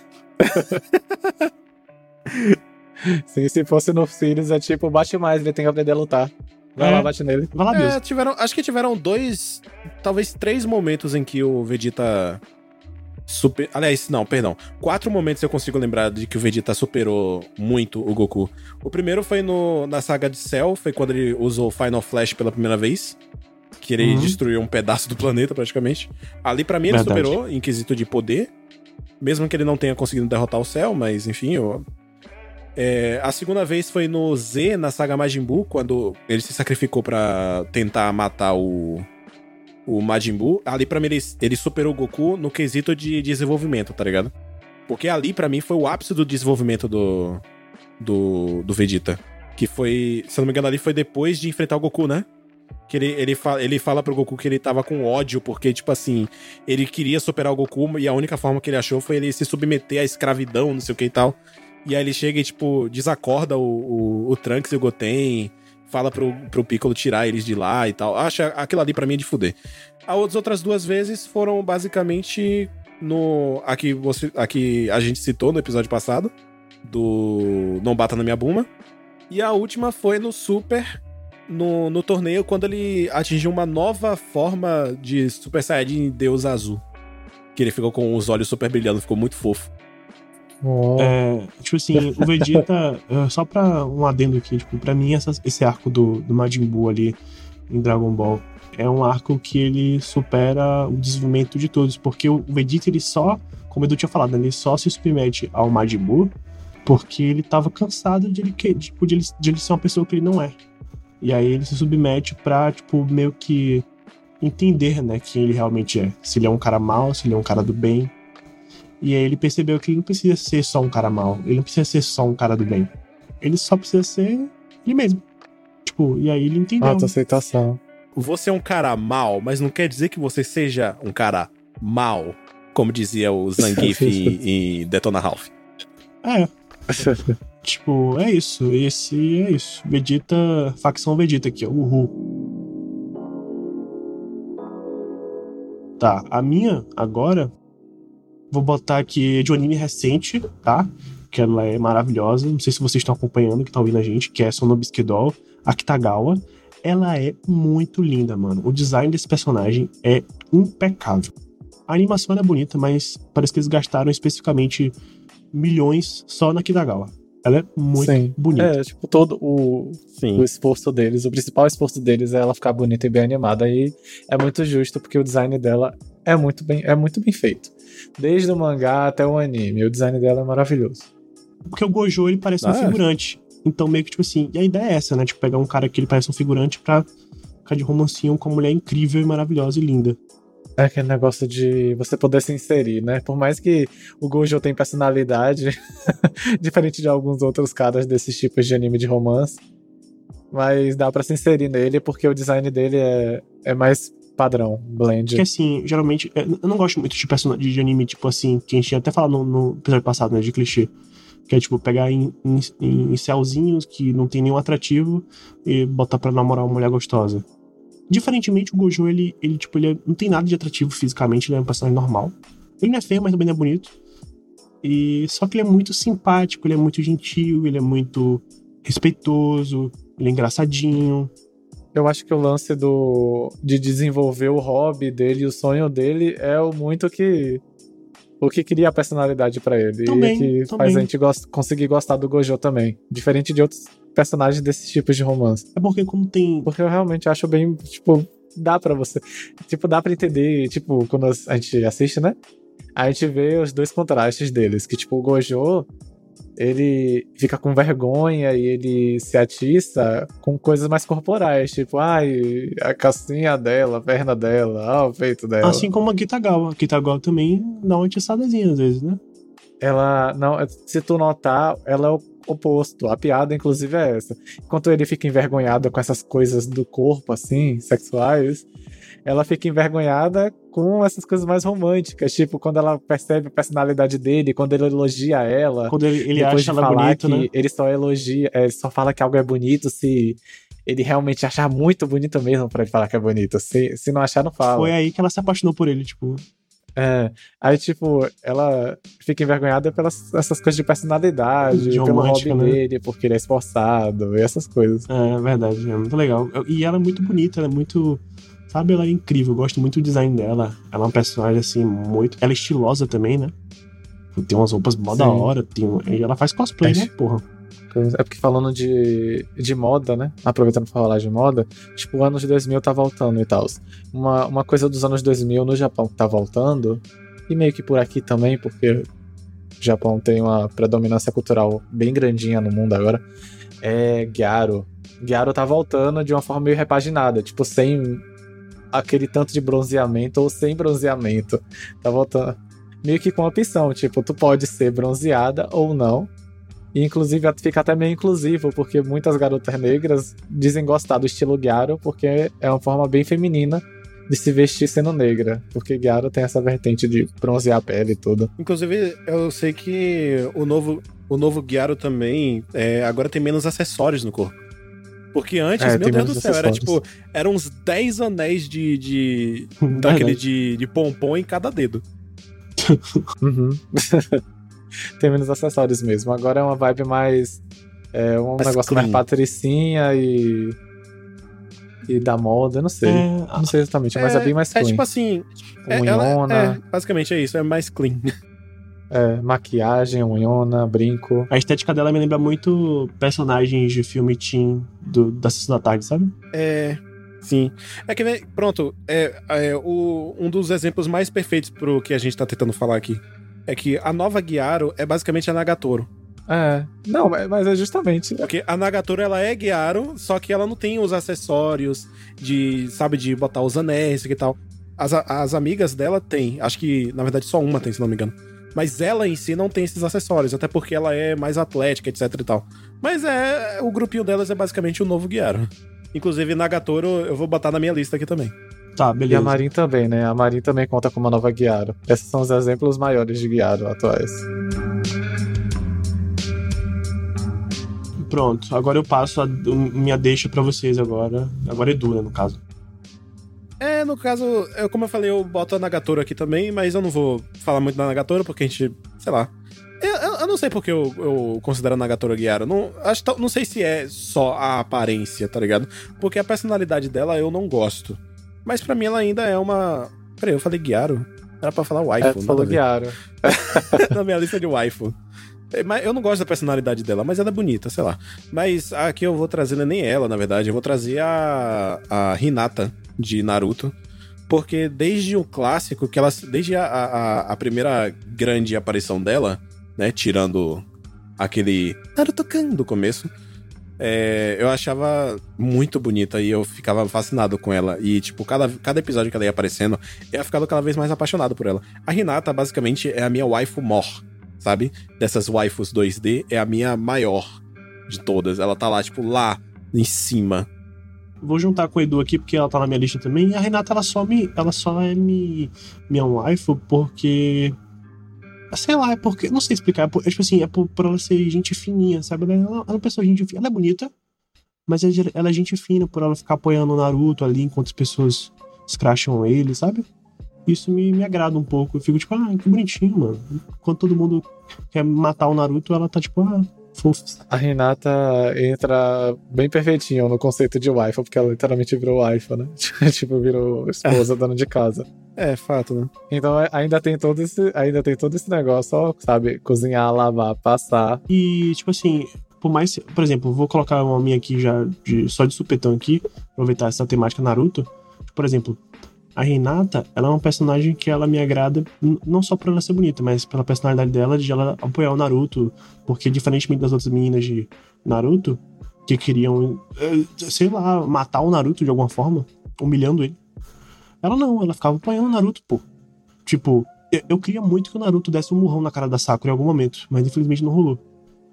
*laughs* Sim, se fosse no Sirius, é tipo, bate mais, ele tem que aprender a lutar. Vai É. lá, bate nele. Vai lá. É, tiveram, acho que tiveram dois, talvez três momentos em que o Vegeta super, aliás, não, perdão, quatro momentos eu consigo lembrar de que o Vegeta superou muito o Goku. O primeiro foi no, na saga de Cell, foi quando ele usou o Final Flash pela primeira vez, que ele Uhum. destruiu um pedaço do planeta praticamente. Ali pra mim ele Verdade. superou em quesito de poder, mesmo que ele não tenha conseguido derrotar o Cell, mas enfim, eu É, a segunda vez foi no Z, na saga Majin Buu, quando ele se sacrificou para tentar matar o, o Majin Buu. Ali, pra mim, ele, ele superou o Goku no quesito de desenvolvimento, tá ligado? Porque ali, para mim, foi o ápice do desenvolvimento do, do, do Vegeta. Que foi, se eu não me engano, ali foi depois de enfrentar o Goku, né? Que ele, ele, ele fala pro Goku que ele tava com ódio, porque, tipo assim, ele queria superar o Goku e a única forma que ele achou foi ele se submeter à escravidão, não sei o que e tal. E aí ele chega e, tipo, desacorda o, o, o Trunks e o Goten, fala pro, pro Piccolo tirar eles de lá e tal. Acha aquilo ali para mim é de fuder. As outras duas vezes foram basicamente no. Aqui, você, aqui a gente citou no episódio passado, do Não Bata na Minha Buma. E a última foi no Super, no, no torneio, quando ele atingiu uma nova forma de Super Saiyajin Deus Azul. Que ele ficou com os olhos super brilhando, ficou muito fofo. Oh. É, tipo assim, o Vegeta, *laughs* é, só pra um adendo aqui, tipo, pra mim essa, esse arco do, do Majin Buu ali em Dragon Ball é um arco que ele supera o desenvolvimento de todos, porque o Vegeta ele só, como o Edu tinha falado, ele só se submete ao Majin Buu porque ele tava cansado de ele, tipo, de ele, de ele ser uma pessoa que ele não é. E aí ele se submete pra, tipo, meio que entender, né, quem ele realmente é. Se ele é um cara mau, se ele é um cara do bem. E aí ele percebeu que ele não precisa ser só um cara mau, ele não precisa ser só um cara do bem. Ele só precisa ser ele mesmo. Tipo, e aí ele entendeu. Auto-aceitação. Você é um cara mal, mas não quer dizer que você seja um cara mal, como dizia o Zangief em, *laughs* em Detona Ralph. É. *laughs* tipo, é isso. Esse é isso. Vegeta, facção Vegeta aqui, ó. Uhul. Tá, a minha agora Vou botar aqui de um anime recente, tá? Que ela é maravilhosa. Não sei se vocês estão acompanhando, que tá ouvindo a gente, que é Sonobisuke Doll, Akitagawa. Ela é muito linda, mano. O design desse personagem é impecável. A animação é bonita, mas parece que eles gastaram especificamente milhões só na Akitagawa. Ela é muito Sim. bonita. É, tipo, todo o, o esforço deles, o principal esforço deles é ela ficar bonita e bem animada. E é muito justo, porque o design dela é muito bem, é muito bem feito. Desde o mangá até o anime. O design dela é maravilhoso. Porque o Gojo, ele parece ah, um é? figurante. Então, meio que, tipo assim, e a ideia é essa, né? Tipo, pegar um cara que ele parece um figurante pra ficar de romancinho com uma mulher incrível e maravilhosa e linda. É aquele negócio de você poder se inserir, né? Por mais que o Gojo tenha personalidade, *laughs* diferente de alguns outros caras desses tipos de anime de romance, mas dá para se inserir nele porque o design dele é, é mais padrão, blend. Porque assim, geralmente, é, eu não gosto muito de personagem de anime, tipo assim, que a gente até falado no, no episódio passado, né, de clichê. Que é tipo pegar em, em, em céuzinhos que não tem nenhum atrativo e botar pra namorar uma mulher gostosa. Diferentemente, o Gojo, ele, ele tipo, ele é, não tem nada de atrativo fisicamente, ele é um personagem normal. Ele não é feio, mas também não é bonito. E só que ele é muito simpático, ele é muito gentil, ele é muito respeitoso, ele é engraçadinho. Eu acho que o lance do de desenvolver o hobby dele, o sonho dele é o muito que o que cria a personalidade para ele também, e que também. faz a gente gost, conseguir gostar do Gojo também, diferente de outros personagens desses tipos de romance. É porque como tem, porque eu realmente acho bem, tipo, dá para você, tipo, dá para entender, tipo, quando a gente assiste, né? A gente vê os dois contrastes deles, que tipo o Gojo ele fica com vergonha e ele se atiça com coisas mais corporais, tipo, ai, a casquinha dela, a perna dela, ah, o peito dela. Assim como a Kitagawa. A Kitagawa também dá uma atiçadazinha às vezes, né? Ela, não, se tu notar, ela é o oposto. A piada, inclusive, é essa. Enquanto ele fica envergonhado com essas coisas do corpo, assim, sexuais, ela fica envergonhada com essas coisas mais românticas, tipo quando ela percebe a personalidade dele, quando ele elogia ela, quando ele, ele acha ela bonito, que né? ele só elogia, é, ele só fala que algo é bonito se ele realmente achar muito bonito mesmo para ele falar que é bonito. Se, se não achar, não fala. Foi aí que ela se apaixonou por ele, tipo. É, aí, tipo, ela fica envergonhada pelas essas coisas de personalidade, de pelo hobby né? dele, porque ele é esforçado, e essas coisas. É, verdade, é muito legal. E ela é muito bonita, ela é muito Sabe, ela é incrível, eu gosto muito do design dela. Ela é uma personagem, assim, muito. Ela é estilosa também, né? Tem umas roupas mó da hora. Tem... E ela faz cosplay, é. né, porra? É porque falando de, de moda, né? Aproveitando pra falar de moda, tipo, o ano de 2000 tá voltando e tal. Uma, uma coisa dos anos 2000 no Japão que tá voltando, e meio que por aqui também, porque o Japão tem uma predominância cultural bem grandinha no mundo agora, é Gyaro. Gyaro tá voltando de uma forma meio repaginada, tipo, sem aquele tanto de bronzeamento ou sem bronzeamento. Tá voltando meio que com opção, tipo, tu pode ser bronzeada ou não. E inclusive fica até meio inclusivo, porque muitas garotas negras dizem gostar do estilo Gyaro, porque é uma forma bem feminina de se vestir sendo negra. Porque Gyaro tem essa vertente de bronzear a pele e tudo. Inclusive, eu sei que o novo, o novo Gyaro também é, agora tem menos acessórios no corpo. Porque antes, é, meu Deus do céu, era tipo, eram uns 10 anéis de. de *laughs* daquele de, de pompom em cada dedo. *laughs* uhum. *laughs* tem menos acessórios mesmo. Agora é uma vibe mais. É um mais negócio clean. mais patricinha e. E da moda, eu não sei. É, não sei exatamente, mas é, é bem mais clean. É tipo assim. É, unhona. É, basicamente é isso, é mais clean. É, maquiagem, unhona, brinco. A estética dela me lembra muito personagens de filme teen do, da Sessão da Tarde, sabe? É. Sim. É que, pronto, é, é o, um dos exemplos mais perfeitos pro que a gente tá tentando falar aqui é que a nova Guiaro é basicamente a Nagatoro. É. Não, mas é justamente. Porque a Nagatoro ela é Guiaro, só que ela não tem os acessórios de, sabe, de botar os anéis e tal. As, as amigas dela tem. Acho que, na verdade, só uma tem, se não me engano. Mas ela em si não tem esses acessórios, até porque ela é mais atlética, etc e tal. Mas é. O grupinho delas é basicamente o novo Guiaro. Inclusive, Nagatoro eu vou botar na minha lista aqui também. Tá, beleza. E a Marin também, né? A Marin também conta com uma nova Guiaro. Esses são os exemplos maiores de Guiaro atuais. Pronto, agora eu passo a minha deixa para vocês agora. Agora é Edu, né, no caso. É, no caso, eu, como eu falei, eu boto a Nagatoro aqui também, mas eu não vou falar muito da Nagatoro, porque a gente, sei lá. Eu, eu, eu não sei porque eu, eu considero a Nagatoro Guiara. Não, acho, não sei se é só a aparência, tá ligado? Porque a personalidade dela eu não gosto. Mas para mim ela ainda é uma. Peraí, eu falei Guiaro? Era pra falar waifu. É, falou Guiaro. *laughs* Na minha lista de waifu. É, eu não gosto da personalidade dela, mas ela é bonita, sei lá. Mas aqui eu vou trazer é nem ela, na verdade. Eu vou trazer a, a Hinata de Naruto. Porque desde o clássico, que ela. Desde a, a, a primeira grande aparição dela, né? Tirando aquele Naruto-kan do começo é, eu achava muito bonita e eu ficava fascinado com ela. E, tipo, cada, cada episódio que ela ia aparecendo, eu ficando cada vez mais apaixonado por ela. A Hinata, basicamente, é a minha waifu mor, sabe? Dessas waifus 2D, é a minha maior de todas. Ela tá lá, tipo, lá em cima. Vou juntar com o Edu aqui, porque ela tá na minha lista também. E a Renata, ela só, me, ela só é me, minha waifu porque Sei lá, é porque. Não sei explicar. É, por, é tipo assim, é por, por, ela ser gente fininha, sabe? Ela, ela é uma pessoa gente fina. Ela é bonita, mas ela é gente fina por ela ficar apoiando o Naruto ali enquanto as pessoas escracham ele, sabe? Isso me, me agrada um pouco. Eu fico tipo, ah, que bonitinho, mano. Enquanto todo mundo quer matar o Naruto, ela tá tipo, ah, fofo. A Renata entra bem perfeitinho no conceito de wife, porque ela literalmente virou wife, né? *laughs* tipo, virou esposa, dona de casa. É, fato, né? Então é, ainda tem todo esse, ainda tem todo esse negócio, só, sabe, cozinhar, lavar, passar. E, tipo assim, por mais. Por exemplo, vou colocar uma minha aqui já, de, só de supetão aqui, aproveitar essa temática Naruto. Por exemplo, a Renata, ela é uma personagem que ela me agrada, não só por ela ser bonita, mas pela personalidade dela, de ela apoiar o Naruto. Porque, diferentemente das outras meninas de Naruto, que queriam, eh, sei lá, matar o Naruto de alguma forma, humilhando ele. Ela não, ela ficava apanhando o Naruto, pô. Tipo, eu, eu, queria muito que o Naruto desse um murrão na cara da Sakura em algum momento, mas infelizmente não rolou.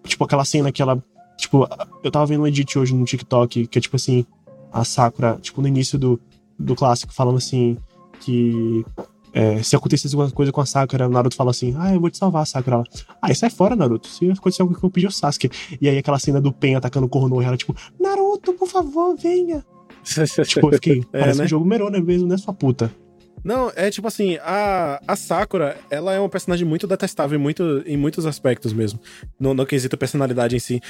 Tipo, aquela cena que ela. Tipo, eu tava vendo um edit hoje no TikTok, que é tipo assim, a Sakura, tipo, no início do, do clássico, falando assim, que é, se acontecesse alguma coisa com a Sakura, o Naruto fala assim: Ah, eu vou te salvar, Sakura. Ela, ah, sai fora, Naruto. Se acontecer algo que eu pedi o Sasuke. E aí aquela cena do Pen atacando o Konoha, ela tipo: Naruto, por favor, venha *laughs* tipo, eu fiquei, é, parece né? um jogo Merona mesmo, né, sua puta? Não, é tipo assim, a, a Sakura, ela é uma personagem muito detestável em, muito, em muitos aspectos mesmo. No, no quesito personalidade em si.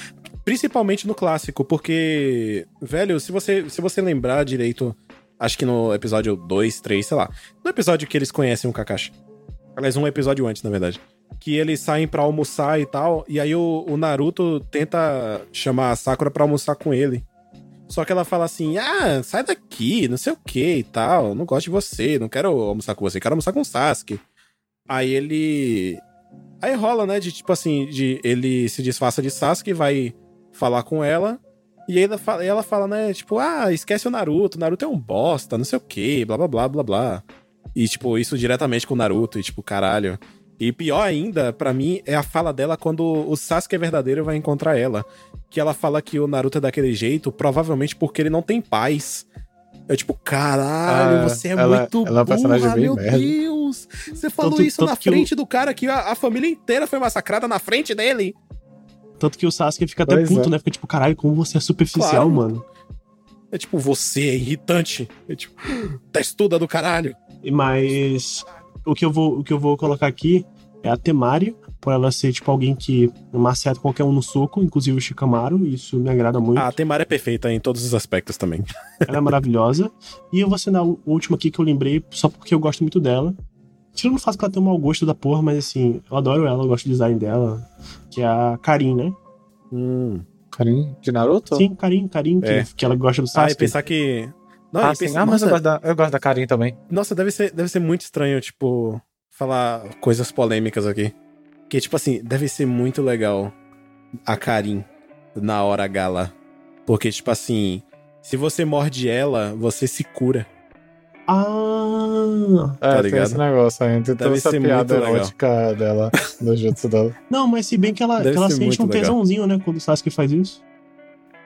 Principalmente no clássico, porque, velho, se você, se você lembrar direito, acho que no episódio 2, 3, sei lá. No episódio que eles conhecem o Kakashi. Aliás, um episódio antes, na verdade. Que eles saem para almoçar e tal, e aí o, o Naruto tenta chamar a Sakura pra almoçar com ele. Só que ela fala assim: ah, sai daqui, não sei o que e tal, não gosto de você, não quero almoçar com você, quero almoçar com o Sasuke. Aí ele. Aí rola, né, de tipo assim, de ele se disfarça de Sasuke, vai falar com ela, e aí ela fala, ela fala, né, tipo, ah, esquece o Naruto, o Naruto é um bosta, não sei o que, blá blá blá blá blá. E, tipo, isso diretamente com o Naruto, e tipo, caralho. E pior ainda, para mim, é a fala dela quando o Sasuke é verdadeiro vai encontrar ela. Que ela fala que o Naruto é daquele jeito, provavelmente porque ele não tem paz. Eu, tipo, caralho, ah, você é ela, muito ela é burra, meu merda. Deus! Você falou tanto, isso tanto na frente o... do cara que a, a, família inteira foi massacrada na frente dele. Tanto que o Sasuke fica até pois puto, é. né? Fica tipo, caralho, como você é superficial, claro. mano. É tipo, você é irritante. É tipo, testuda do caralho. Mas o que eu vou, o que eu vou colocar aqui é a Temari, por ela ser, tipo, alguém que maceta qualquer um no soco, inclusive o Shikamaru, e isso me agrada muito. Ah, a Temari é perfeita em todos os aspectos também. Ela é maravilhosa. E eu vou assinar o último aqui que eu lembrei, só porque eu gosto muito dela. Tirando o fato que ela tem um mau gosto da porra, mas assim, eu adoro ela, eu gosto do design dela, que é a Karin, né? Hum. Karin de Naruto? Sim, Karin, Karin, é. que, que ela gosta do Sasuke. Ah, e pensar que não, ah, sim. ah, mas eu gosto, da, eu gosto da Karin também. Nossa, deve ser, deve ser muito estranho, tipo, falar coisas polêmicas aqui. Que, tipo assim, deve ser muito legal a Karin na hora gala. Porque, tipo assim, se você morde ela, você se cura. Ah, é, tá ligado? esse negócio aí. Toda essa piada erótica dela, *laughs* do jutsu dela. Não, mas se bem que ela, que ela sente um legal. tesãozinho, né, quando o Sasuke faz isso.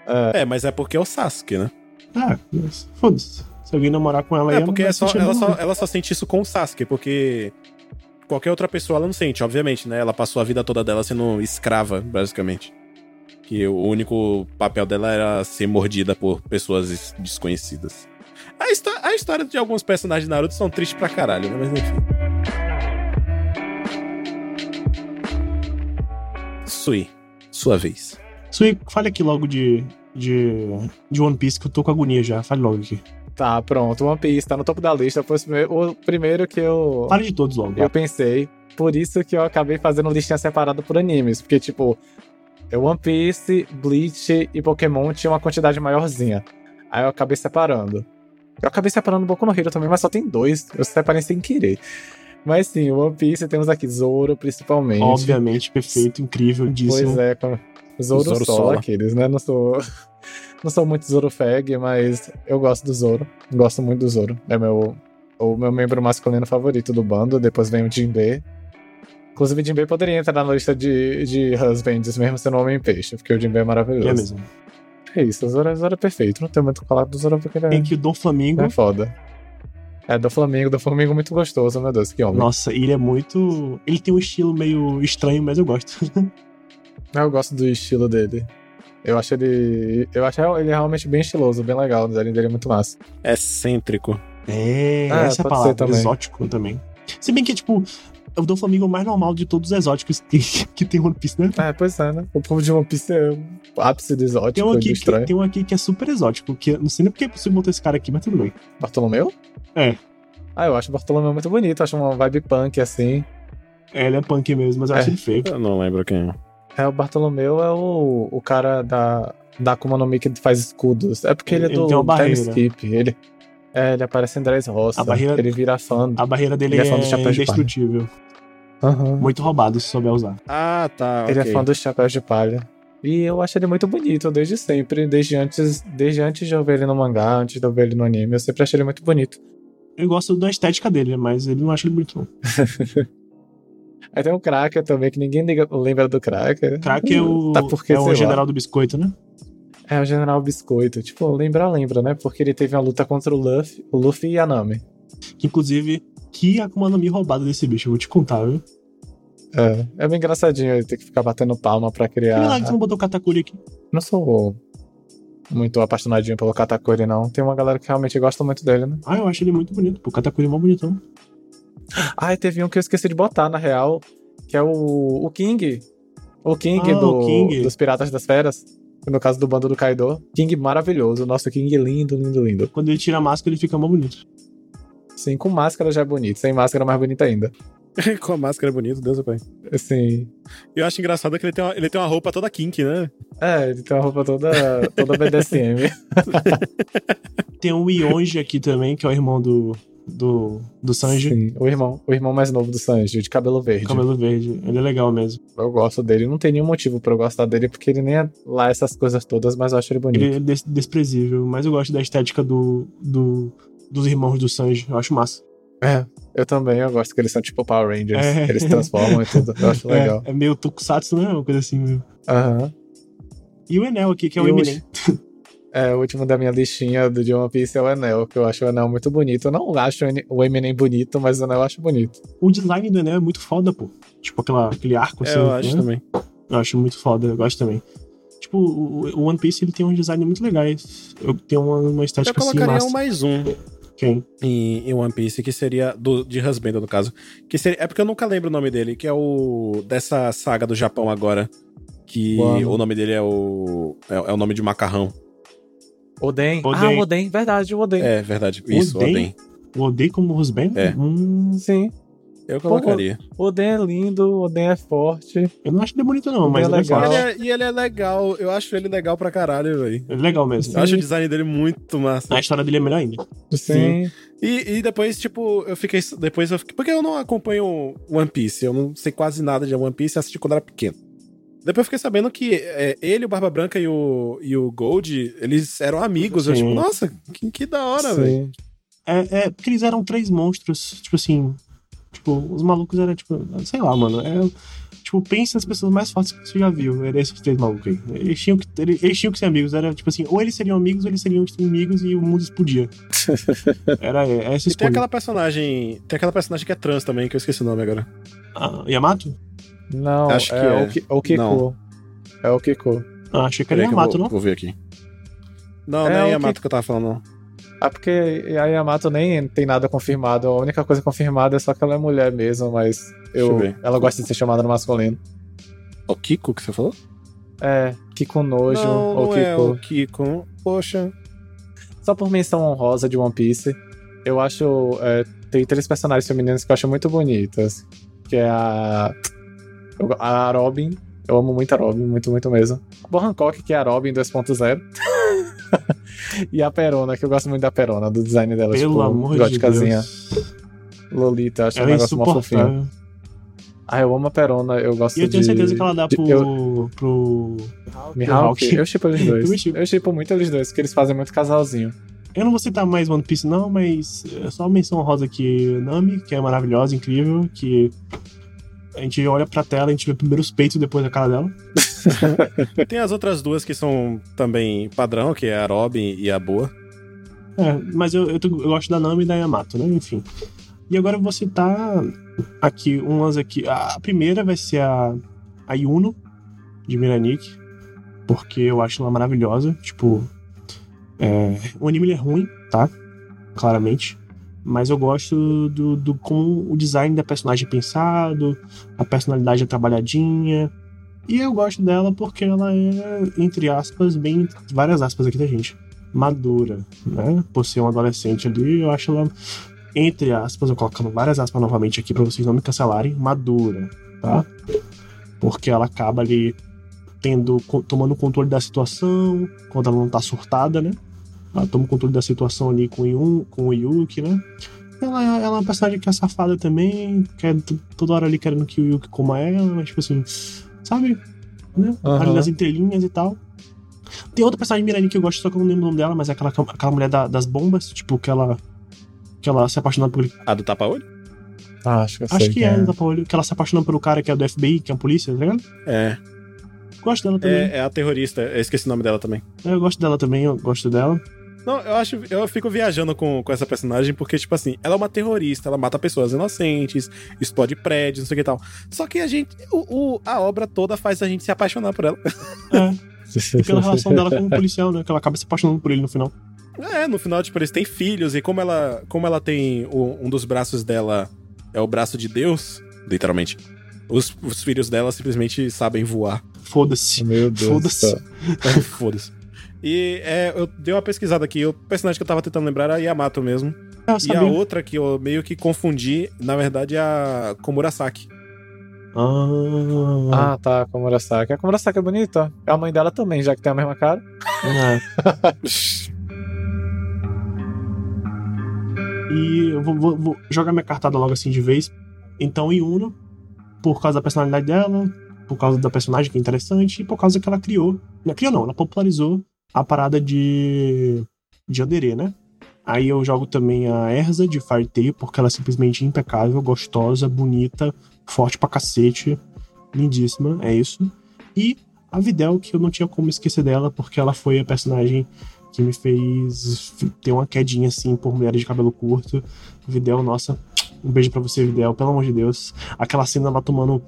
É. é, mas é porque é o Sasuke, né? Ah, foda-se. Se alguém namorar com ela é. É, porque é só, ela, só, ela só sente isso com o Sasuke, porque qualquer outra pessoa ela não sente, obviamente, né? Ela passou a vida toda dela sendo escrava, basicamente. Que o único papel dela era ser mordida por pessoas desconhecidas. A, a história de alguns personagens de Naruto são tristes pra caralho, né? Mas enfim. Sui, sua vez. Sui, fale aqui logo de de, de One Piece que eu tô com agonia já. Fale logo aqui. Tá, pronto. One Piece tá no topo da lista. Foi o primeiro que eu. Fale de todos logo. Eu pensei. Por isso que eu acabei fazendo listinha separada por animes. Porque, tipo, One Piece, Bleach e Pokémon tinha uma quantidade maiorzinha. Aí eu acabei separando. Eu acabei separando um pouco no Hero também, mas só tem dois. Eu separei sem querer. Mas sim, One Piece temos aqui Zoro, principalmente. Obviamente, perfeito, incrível, Pois é, Zoro, Zoro solo, solo. aqueles, né? Não sou, *laughs* não sou muito Zoro fag, mas eu gosto do Zoro. Gosto muito do Zoro. É meu, o meu membro masculino favorito do bando. Depois vem o Jinbe. Inclusive, o Jinbe poderia entrar na lista de, de husbands, mesmo sendo um homem peixe, porque o Jinbe é maravilhoso. É mesmo. É isso, o Zoro, Zoro é perfeito. Não tenho muito o que falar do Zoro porque ele é. Tem que o do Flamingo. É foda. É, do Flamengo, do Flamengo muito gostoso, meu Deus, que homem. Nossa, ele é muito. Ele tem um estilo meio estranho, mas eu gosto. *laughs* Eu gosto do estilo dele. Eu acho ele. Eu acho ele realmente bem estiloso, bem legal. O design dele é muito massa. Excêntrico. É, é essa é a palavra. Também. Exótico também. Se bem que, tipo, é o mais normal de todos os exóticos que, *laughs* que tem One Piece, né? É, pois é, né? O povo de One Piece é o ápice do exótico. Tem um, aqui que, tem um aqui que é super exótico, que não sei nem porque é possível botar esse cara aqui, mas tudo bem. Bartolomeu? É. Ah, eu acho o Bartolomeu muito bonito, acho uma vibe punk assim. É, ele é punk mesmo, mas eu é. acho ele feio. Eu não lembro quem é. É, o Bartolomeu é o, o cara da, da Akuma no Mi que faz escudos. É porque ele, ele é do time skip. Ele, é, ele aparece em Dressrosa. A barreira, ele vira fã. A barreira dele é, é indestrutível. Uhum. Muito roubado se souber usar. Ah, tá. Ele okay. é fã dos chapéus de palha. E eu acho ele muito bonito desde sempre, desde antes, desde antes de eu ver ele no mangá, antes de eu ver ele no anime. Eu sempre achei ele muito bonito. Eu gosto da estética dele, mas ele não acha ele bonito. *laughs* Aí tem o Cracker também, que ninguém lembra do Cracker. Cracker é o, tá porque, é o general do biscoito, né? É o general biscoito. Tipo, lembra, lembra, né? Porque ele teve uma luta contra o Luffy, o Luffy e a Nami. Que, inclusive, que Akuma no Mi roubada desse bicho, eu vou te contar, viu? É, é bem engraçadinho ele ter que ficar batendo palma pra criar. Que que você não botou o Katakuri aqui? Não sou muito apaixonadinho pelo Katakuri, não. Tem uma galera que realmente gosta muito dele, né? Ah, eu acho ele muito bonito. O Katakuri é mó bonitão. Ah, teve um que eu esqueci de botar, na real, que é o, o King. O King, ah, do, o King. dos Piratas das Feras. No caso do bando do Kaido. King maravilhoso. Nosso King lindo, lindo, lindo. Quando ele tira a máscara, ele fica mó bonito. Sim, com máscara já é bonito. Sem máscara, é mais bonito ainda. *laughs* com a máscara é bonito, Deus é pai. Sim. Eu acho engraçado que ele tem uma, ele tem uma roupa toda kink, né? É, ele tem uma roupa toda, toda BDSM. *laughs* tem o Yonji aqui também, que é o irmão do, do, do Sanji. Sim, o irmão, o irmão mais novo do Sanji, de cabelo verde. Cabelo verde, ele é legal mesmo. Eu gosto dele, não tem nenhum motivo para eu gostar dele, porque ele nem é lá essas coisas todas, mas eu acho ele bonito. Ele é des desprezível, mas eu gosto da estética do, do, dos irmãos do Sanji, eu acho massa. É, eu também, eu gosto que eles são tipo Power Rangers, é. eles transformam e tudo, eu acho *laughs* é, legal. É, é meio Tokusatsu, né? Uma coisa assim mesmo. Aham. Uhum. E o Enel aqui, que é o Eminem. *laughs* É, o último da minha listinha do de One Piece é o Enel, que eu acho o Enel muito bonito. Eu não acho o Eminem bonito, mas o Enel eu acho bonito. O design do Enel é muito foda, pô. Tipo aquela, aquele arco é, assim. Eu acho né? também. Eu acho muito foda, eu gosto também. Tipo, o, One Piece ele tem um design muito legais. Eu tenho uma, uma estética assim. Eu colocaria assim, um mais um. Quem? Em, em, One Piece, que seria. Do, de Husband, no caso. Que seria, é porque eu nunca lembro o nome dele, que é o. dessa saga do Japão agora. Que o nome dele é o. É, é o nome de macarrão. Oden. Oden. Ah, Oden, verdade, o Oden. É, verdade. Isso, Oden. Oden. O Oden como Rusben? É. Hum, sim. Eu colocaria. Pô, Oden é lindo, Oden é forte. Eu não acho ele bonito, não, mas é, é legal. Ele é, e ele é legal. Eu acho ele legal pra caralho, velho. É legal mesmo. Eu acho o design dele muito massa. A história dele é melhor ainda. Sim. Sim. E, e depois, tipo, eu fiquei. Depois eu fiquei. Porque eu não acompanho One Piece. Eu não sei quase nada de One Piece. assisti quando era pequeno. Depois eu fiquei sabendo que é, ele, o Barba Branca e o, e o Gold, eles eram amigos. Sim. Eu, tipo, nossa, que, que da hora, velho. É, é, porque eles eram três monstros, tipo assim. Tipo, os malucos eram, tipo, sei lá, mano. É, tipo, pense nas pessoas mais fortes que você já viu. Eram esses três malucos aí. Eles tinham, que, eles, eles tinham que ser amigos. Era tipo assim, ou eles seriam amigos, ou eles seriam inimigos e o mundo explodia. *laughs* Era é, essa escolha. E tem aquela personagem. Tem aquela personagem que é trans também, que eu esqueci o nome agora. Ah, Yamato? Não, Acho é, que é, o, o Kiko. Não. É o Kiko. Ah, achei que era Yamato, não? Vou ver aqui. Não, é não é Yamato que... que eu tava falando, não. Ah, porque a Yamato nem tem nada confirmado. A única coisa confirmada é só que ela é mulher mesmo, mas eu, ela gosta de ser chamada no masculino. O Kiko que você falou? É, Kiko Nojo. Não, ou não Kiko. É o Kiko. Poxa. Só por menção honrosa de One Piece, eu acho. É, tem três personagens femininos que eu acho muito bonitas. Que é a. A Robin. Eu amo muito a Robin, muito, muito mesmo. A Hancock, que é a Robin 2.0. *laughs* e a Perona, que eu gosto muito da Perona, do design dela. Pelo tipo, amor de Deus. Lolita, acho ela um é negócio mó fofinho. Ah, eu amo a Perona, eu gosto de... E eu tenho de... certeza que ela dá pro... Eu... pro... Mihawk? Eu chipo eles dois. *laughs* eu chipo muito eles dois, porque eles fazem muito casalzinho. Eu não vou citar mais One Piece não, mas é só menção rosa aqui, Nami, que é maravilhosa, incrível, que a gente olha pra tela, a gente vê primeiro os peitos e depois a cara dela. *laughs* Tem as outras duas que são também padrão, que é a Robin e a Boa. É, mas eu, eu, eu, gosto da Nami e da Yamato, né? Enfim. E agora eu vou citar aqui umas aqui. A primeira vai ser a, a Yuno, de Miranik, porque eu acho ela maravilhosa. Tipo, é, o anime é ruim, tá? Claramente mas eu gosto do, do como o design da personagem é pensado, a personalidade é trabalhadinha. E eu gosto dela porque ela é, entre aspas, bem. várias aspas aqui da gente. Madura, né? Por ser uma adolescente ali, eu acho ela, entre aspas, eu colocando várias aspas novamente aqui para vocês não me cancelarem, madura, tá? Porque ela acaba ali tendo, tomando controle da situação, quando ela não tá surtada, né? Ela toma o controle da situação ali com o, Yun, com o Yuki, né? Ela, ela é uma personagem que é safada também, quer toda hora ali querendo que o Yuki coma ela, mas tipo assim, sabe? Né? Uhum. Ali nas entrelinhas e tal. Tem outra personagem Mirani que eu gosto, só que eu não lembro o nome dela, mas é aquela, aquela mulher da, das bombas, tipo, que ela. que ela se apaixona por. A do tapa-olho? Ah, acho que eu Acho que é, é do tapa-olho, que ela se apaixona pelo cara que é do FBI, que é a polícia, tá ligado? É. Gosto dela também. É, é a terrorista, eu esqueci o nome dela também. É, eu gosto dela também, eu gosto dela. Não, eu acho. Eu fico viajando com, com essa personagem porque, tipo assim, ela é uma terrorista, ela mata pessoas inocentes, explode prédios, não sei o que tal. Só que a gente. O, o a obra toda faz a gente se apaixonar por ela. É. E pela relação dela com o policial, né? Que ela acaba se apaixonando por ele no final. É, no final, tipo, eles têm filhos, e como ela, como ela tem. O, um dos braços dela é o braço de Deus, literalmente. Os, os filhos dela simplesmente sabem voar. Foda-se. Meu Deus. Foda-se. *laughs* Foda-se. E é, eu dei uma pesquisada aqui. O personagem que eu tava tentando lembrar era Yamato mesmo. Ah, e a outra que eu meio que confundi, na verdade, é a Komurasaki. Ah, ah tá, Komurasaki. A Komurasaki é bonita. É a mãe dela também, já que tem a mesma cara. É. *laughs* E eu vou, vou, vou jogar minha cartada logo assim de vez. Então, Yuno, por causa da personalidade dela, por causa da personagem que é interessante e por causa que ela criou. Não criou, não, ela popularizou a parada de. de Andere, né? Aí eu jogo também a Erza de Firetail, porque ela é simplesmente impecável, gostosa, bonita, forte pra cacete, lindíssima, é isso. E a Videl, que eu não tinha como esquecer dela, porque ela foi a personagem que me fez ter uma quedinha assim por mulheres de cabelo curto. Videl, nossa, um beijo para você, Videl, pelo amor de Deus. Aquela cena lá tomando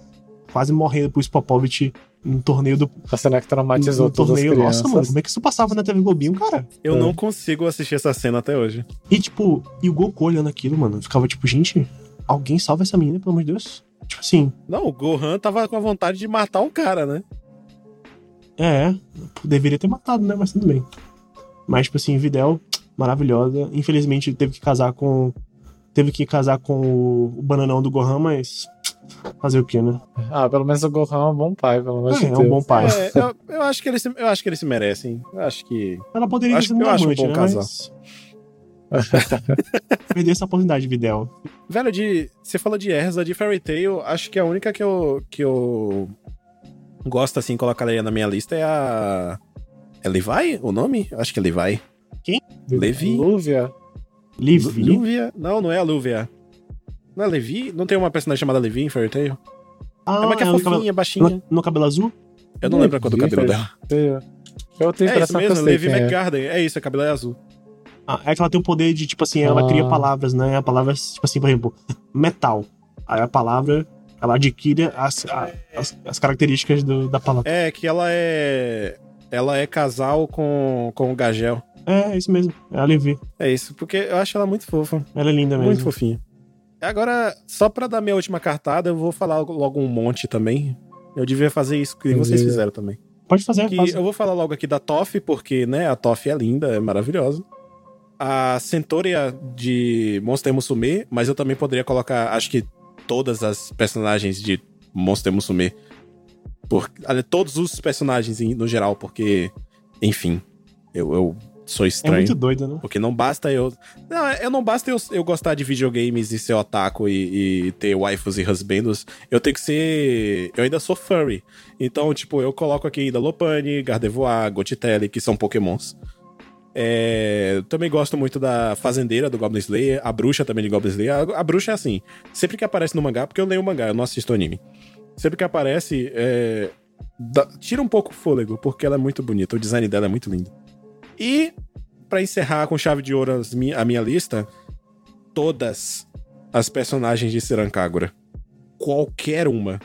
quase morrendo pro Spopovich no torneio do. A cena que traumatizou no torneio. Nossa, mano, como é que isso passava na TV Globinho, cara? Eu é. não consigo assistir essa cena até hoje. E, tipo, e o Goku olhando aquilo, mano, ficava tipo, gente, alguém salva essa menina, pelo amor de Deus. Tipo assim. Não, o Gohan tava com a vontade de matar um cara, né? É, deveria ter matado, né? Mas tudo bem. Mas, tipo assim, Videl, maravilhosa. Infelizmente, teve que casar com. Teve que casar com o, o bananão do Gohan, mas Fazer o quê, né? Ah, pelo menos o Gohan é um bom pai, pelo menos. É, é um bom pai. É, eu, eu, acho que eles, eu acho que eles se merecem. Eu acho que. Ela poderia ser um acho um bom né, casal. Mas... *laughs* Perder essa oportunidade, Videl. Velho, de, você falou de Erza, de Fairy Tail, acho que a única que eu, que eu gosto, assim, colocar na minha lista é a. É Levi o nome? Acho que é Levi. Quem? Levi. Lúvia. Lúvia? Não, não é a Lúvia. Não é Levi? Não tem uma personagem chamada Levi em Fairy Tail? Ah, é uma que é, é fofinha, cabelo... baixinha. No, no, cabelo azul? Eu não lembro a cor do cabelo dela. Eu tenho é isso mesmo, Levi é. McGarden. É. é isso, é cabelo é azul. Ah, é que ela tem o poder de, tipo assim, ela ah. cria palavras, né? Palavras, tipo assim, por exemplo, metal. Aí a palavra, ela adquire as, as, as características do, da palavra. É, que ela é. Ela é casal com, com o Gagel. É, é isso mesmo. É a Levi. É isso, porque eu acho ela muito fofa. Ela é linda mesmo. Muito fofinha. Agora, só pra dar minha última cartada, eu vou falar logo um monte também. Eu devia fazer isso que vocês fizeram também. Pode fazer, que Eu vou falar logo aqui da Toff, porque, né, a Toff é linda, é maravilhosa. A Centoria de Monster Musume, mas eu também poderia colocar, acho que todas as personagens de Monster Musume. Por, todos os personagens no geral, porque, enfim, eu, eu sou estranho. É muito doido, né? Porque não basta eu. Não, eu não basta eu, eu gostar de videogames e ser otaku e, e ter waifus e husbandos. Eu tenho que ser. Eu ainda sou furry. Então, tipo, eu coloco aqui ainda Lopane, Gardevoir, Gotitelli, que são pokémons. É, também gosto muito da Fazendeira do Goblin Slayer, a bruxa também de Goblin Slayer. A, a, bruxa é assim, sempre que aparece no mangá, porque eu leio o mangá, eu não assisto anime. Sempre que aparece, é, dá, tira um pouco o fôlego, porque ela é muito bonita, o design dela é muito lindo. E, para encerrar com chave de ouro a minha lista, todas as personagens de Sirankagura. Qualquer uma.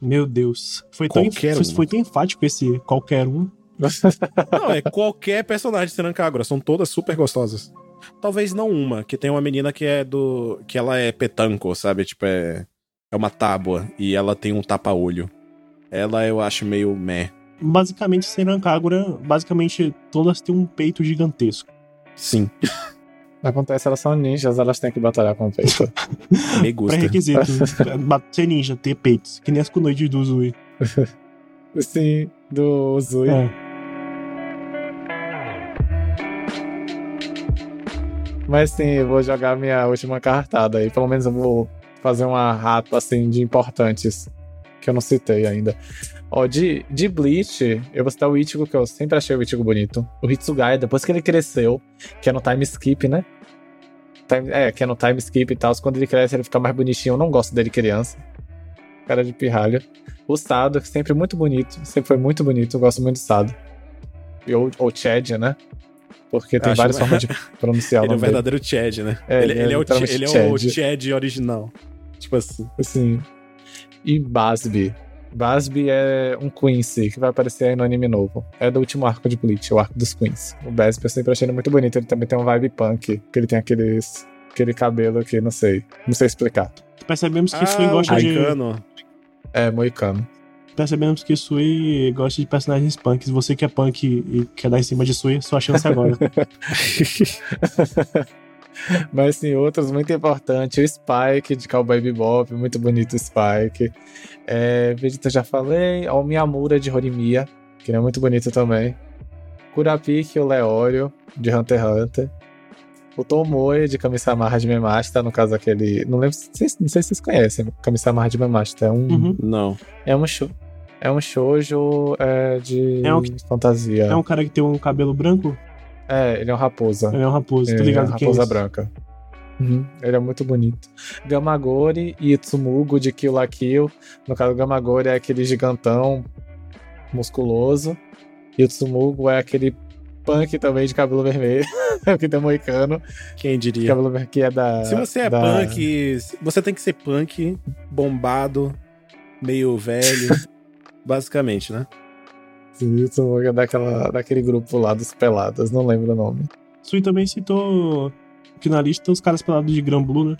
Meu Deus. Foi tão, foi, foi tão enfático esse qualquer um. *laughs* Não, é qualquer personagem de Sirankagura. São todas super gostosas. Talvez não uma, que tem uma menina que é do. que ela é petanco, sabe? Tipo, é. É uma tábua e ela tem um tapa-olho. Ela eu acho meio meh basicamente, Senran Kagura, basicamente, todas têm um peito gigantesco. Sim. *laughs* Acontece, elas são ninjas, elas têm que batalhar com o peito. *laughs* Me gusta. Pré-requisito. *laughs* ser ninja, ter peitos. Que nem as kunoides do Uzui. Sim, do Uzui. É. Mas sim, eu vou jogar minha última cartada aí. Pelo menos eu vou fazer uma rata assim de importantes que eu não citei ainda. Ó, de, de Bleach, eu vou citar o Ichigo, que eu sempre achei o Ichigo bonito. O Hitsugai, depois que ele cresceu, que é no time skip, né? Time, é, que é no time skip e tal. Quando ele cresce, ele fica mais bonitinho. Eu não gosto dele criança. Cara de pirralha. O Sado, que sempre muito bonito. Sempre foi muito bonito. Eu gosto muito do Sado. E, ou, ou Chad, né? Porque tem Acho... várias formas de *laughs* pronunciar ele o Ele é o verdadeiro Chad, né? É, ele, ele, é, é, o, ele é o Chad original. Tipo assim. Assim. E Basby Basby é um Quincy, que vai aparecer aí no anime novo. É do último arco de Bleach, o arco dos Queens. O Basby eu sempre achei ele muito bonito. Ele também tem um vibe punk, que ele tem aqueles, aquele cabelo que não sei, não sei explicar. Percebemos que ah, Sui gosta de... Moicano. É, Moicano. Percebemos que Sui gosta de personagens punks. Você que é punk e quer dar em cima de Sui, sua chance agora. *laughs* *laughs* Mas sim, outros muito importantes. O Spike de Cowboy Bebop, muito bonito o Spike. É, Vegeta já falei. O Miyamura de Horimiya, que é muito bonito também. Kurapika e o Leório de Hunter x Hunter. o Tomoe de Kamisama Hajime Mashita, no caso aquele. Não lembro, não sei se vocês conhecem. Kamisama Hajime Mashita é um. Uhum. Não. É um show. É um shoujo é, de é um, fantasia. É um cara que tem um cabelo branco? É, ele é um raposa. Ele é um raposa, tô ligado é, raposa é branca. Uhum, ele é muito bonito. Gamagori e Tsumugo de Kill la Kill. No caso, o Gamagori é aquele gigantão musculoso. E o Tsumugo é aquele punk também de cabelo vermelho. *laughs* que tem moicano. Quem diria? Cabelo que é da. Se você é da... punk, você tem que ser punk, bombado, meio velho. *laughs* basicamente, né? Daquela, daquele grupo lá dos peladas, não lembro o nome. Sui também citou que na lista os caras pelados de Gran Blue, né?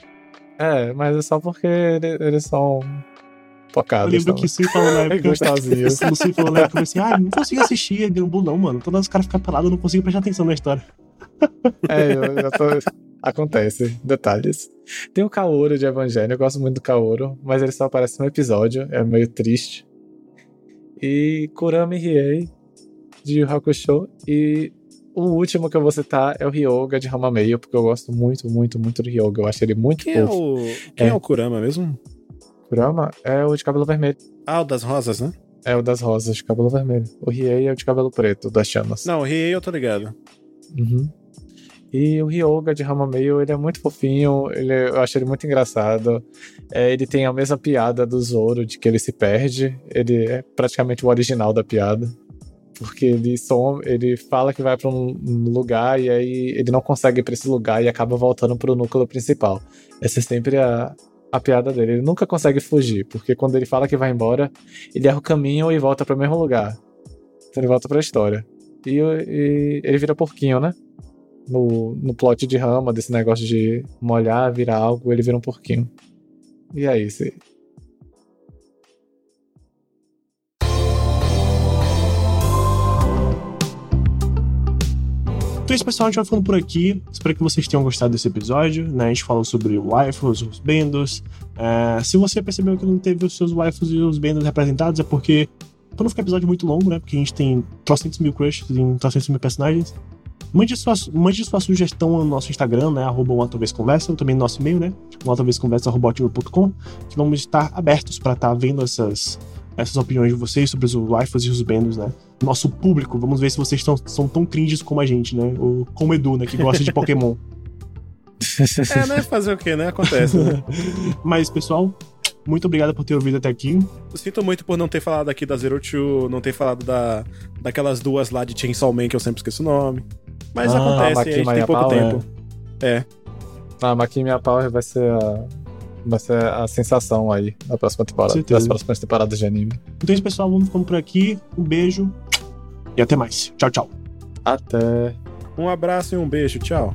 É, mas é só porque eles são focados. Eu lembro que Sui falou na *laughs* época. Gostosinhos. *laughs* o Sui falou na época assim: ah, não consigo assistir Gran Blue, não, mano. Todos os caras ficam pelados, eu não consigo prestar atenção na história. *laughs* É, eu, eu tô. Acontece, detalhes. Tem o Kaoru de Evangelho, eu gosto muito do Kaoru, mas ele só aparece no episódio, é meio triste. E Kurami Riei de Hakusho. E o último que eu vou citar é o Ryoga de Hamameio, porque eu gosto muito, muito, muito do Ryoga. Eu acho ele muito Quem fofo. É o... Quem é. é o Kurama mesmo? Kurama é o de cabelo vermelho. Ah, o das rosas, né? É o das rosas, de cabelo vermelho. O Riei é o de cabelo preto, das chamas. Não, o Riei eu tô ligado. Uhum. E o Ryoga de Hamameio, ele é muito fofinho, ele, eu acho ele muito engraçado. É, ele tem a mesma piada do Zoro, de que ele se perde. Ele é praticamente o original da piada. Porque ele, som, ele fala que vai para um lugar e aí ele não consegue ir pra esse lugar e acaba voltando pro núcleo principal. Essa é sempre a, a piada dele. Ele nunca consegue fugir, porque quando ele fala que vai embora, ele erra o caminho e volta para o mesmo lugar. Então ele volta para a história. E, e ele vira porquinho, né? No, no plot de rama, desse negócio de molhar, virar algo, ele vira um porquinho. E é isso. Então é isso, pessoal. A gente vai ficando por aqui. Espero que vocês tenham gostado desse episódio. Né? A gente falou sobre waifus, os bendos. É, se você percebeu que não teve os seus waifus e os bendos representados, é porque, para não ficar episódio muito longo, né? Porque a gente tem trocentos mil crushes em trocentos mil personagens. Mande sua, mande sua sugestão no nosso Instagram, né? Arroba uma vez conversa, ou também no nosso e-mail, né? Uma vez conversa, que vamos estar abertos para estar tá vendo essas, essas opiniões de vocês sobre os waifus e os bendos, né? Nosso público, vamos ver se vocês tão, são tão cringes como a gente, né? Ou como o Edu, né? Que gosta de Pokémon. *laughs* é, né? Fazer o quê, né? Acontece. Né? *laughs* Mas, pessoal, muito obrigado por ter ouvido até aqui. Eu sinto muito por não ter falado aqui da Zero Two, não ter falado da, daquelas duas lá de Chainsaw Man, que eu sempre esqueço o nome. Mas ah, acontece, a, a gente tem pouco Power, tempo. É. é. Ah, Makimi Power vai ser a. Vai ser a sensação aí da próxima temporada. Das próximas temporadas de anime. Então é isso, pessoal. Vamos ficando por aqui. Um beijo e até mais. Tchau, tchau. Até. Um abraço e um beijo. Tchau.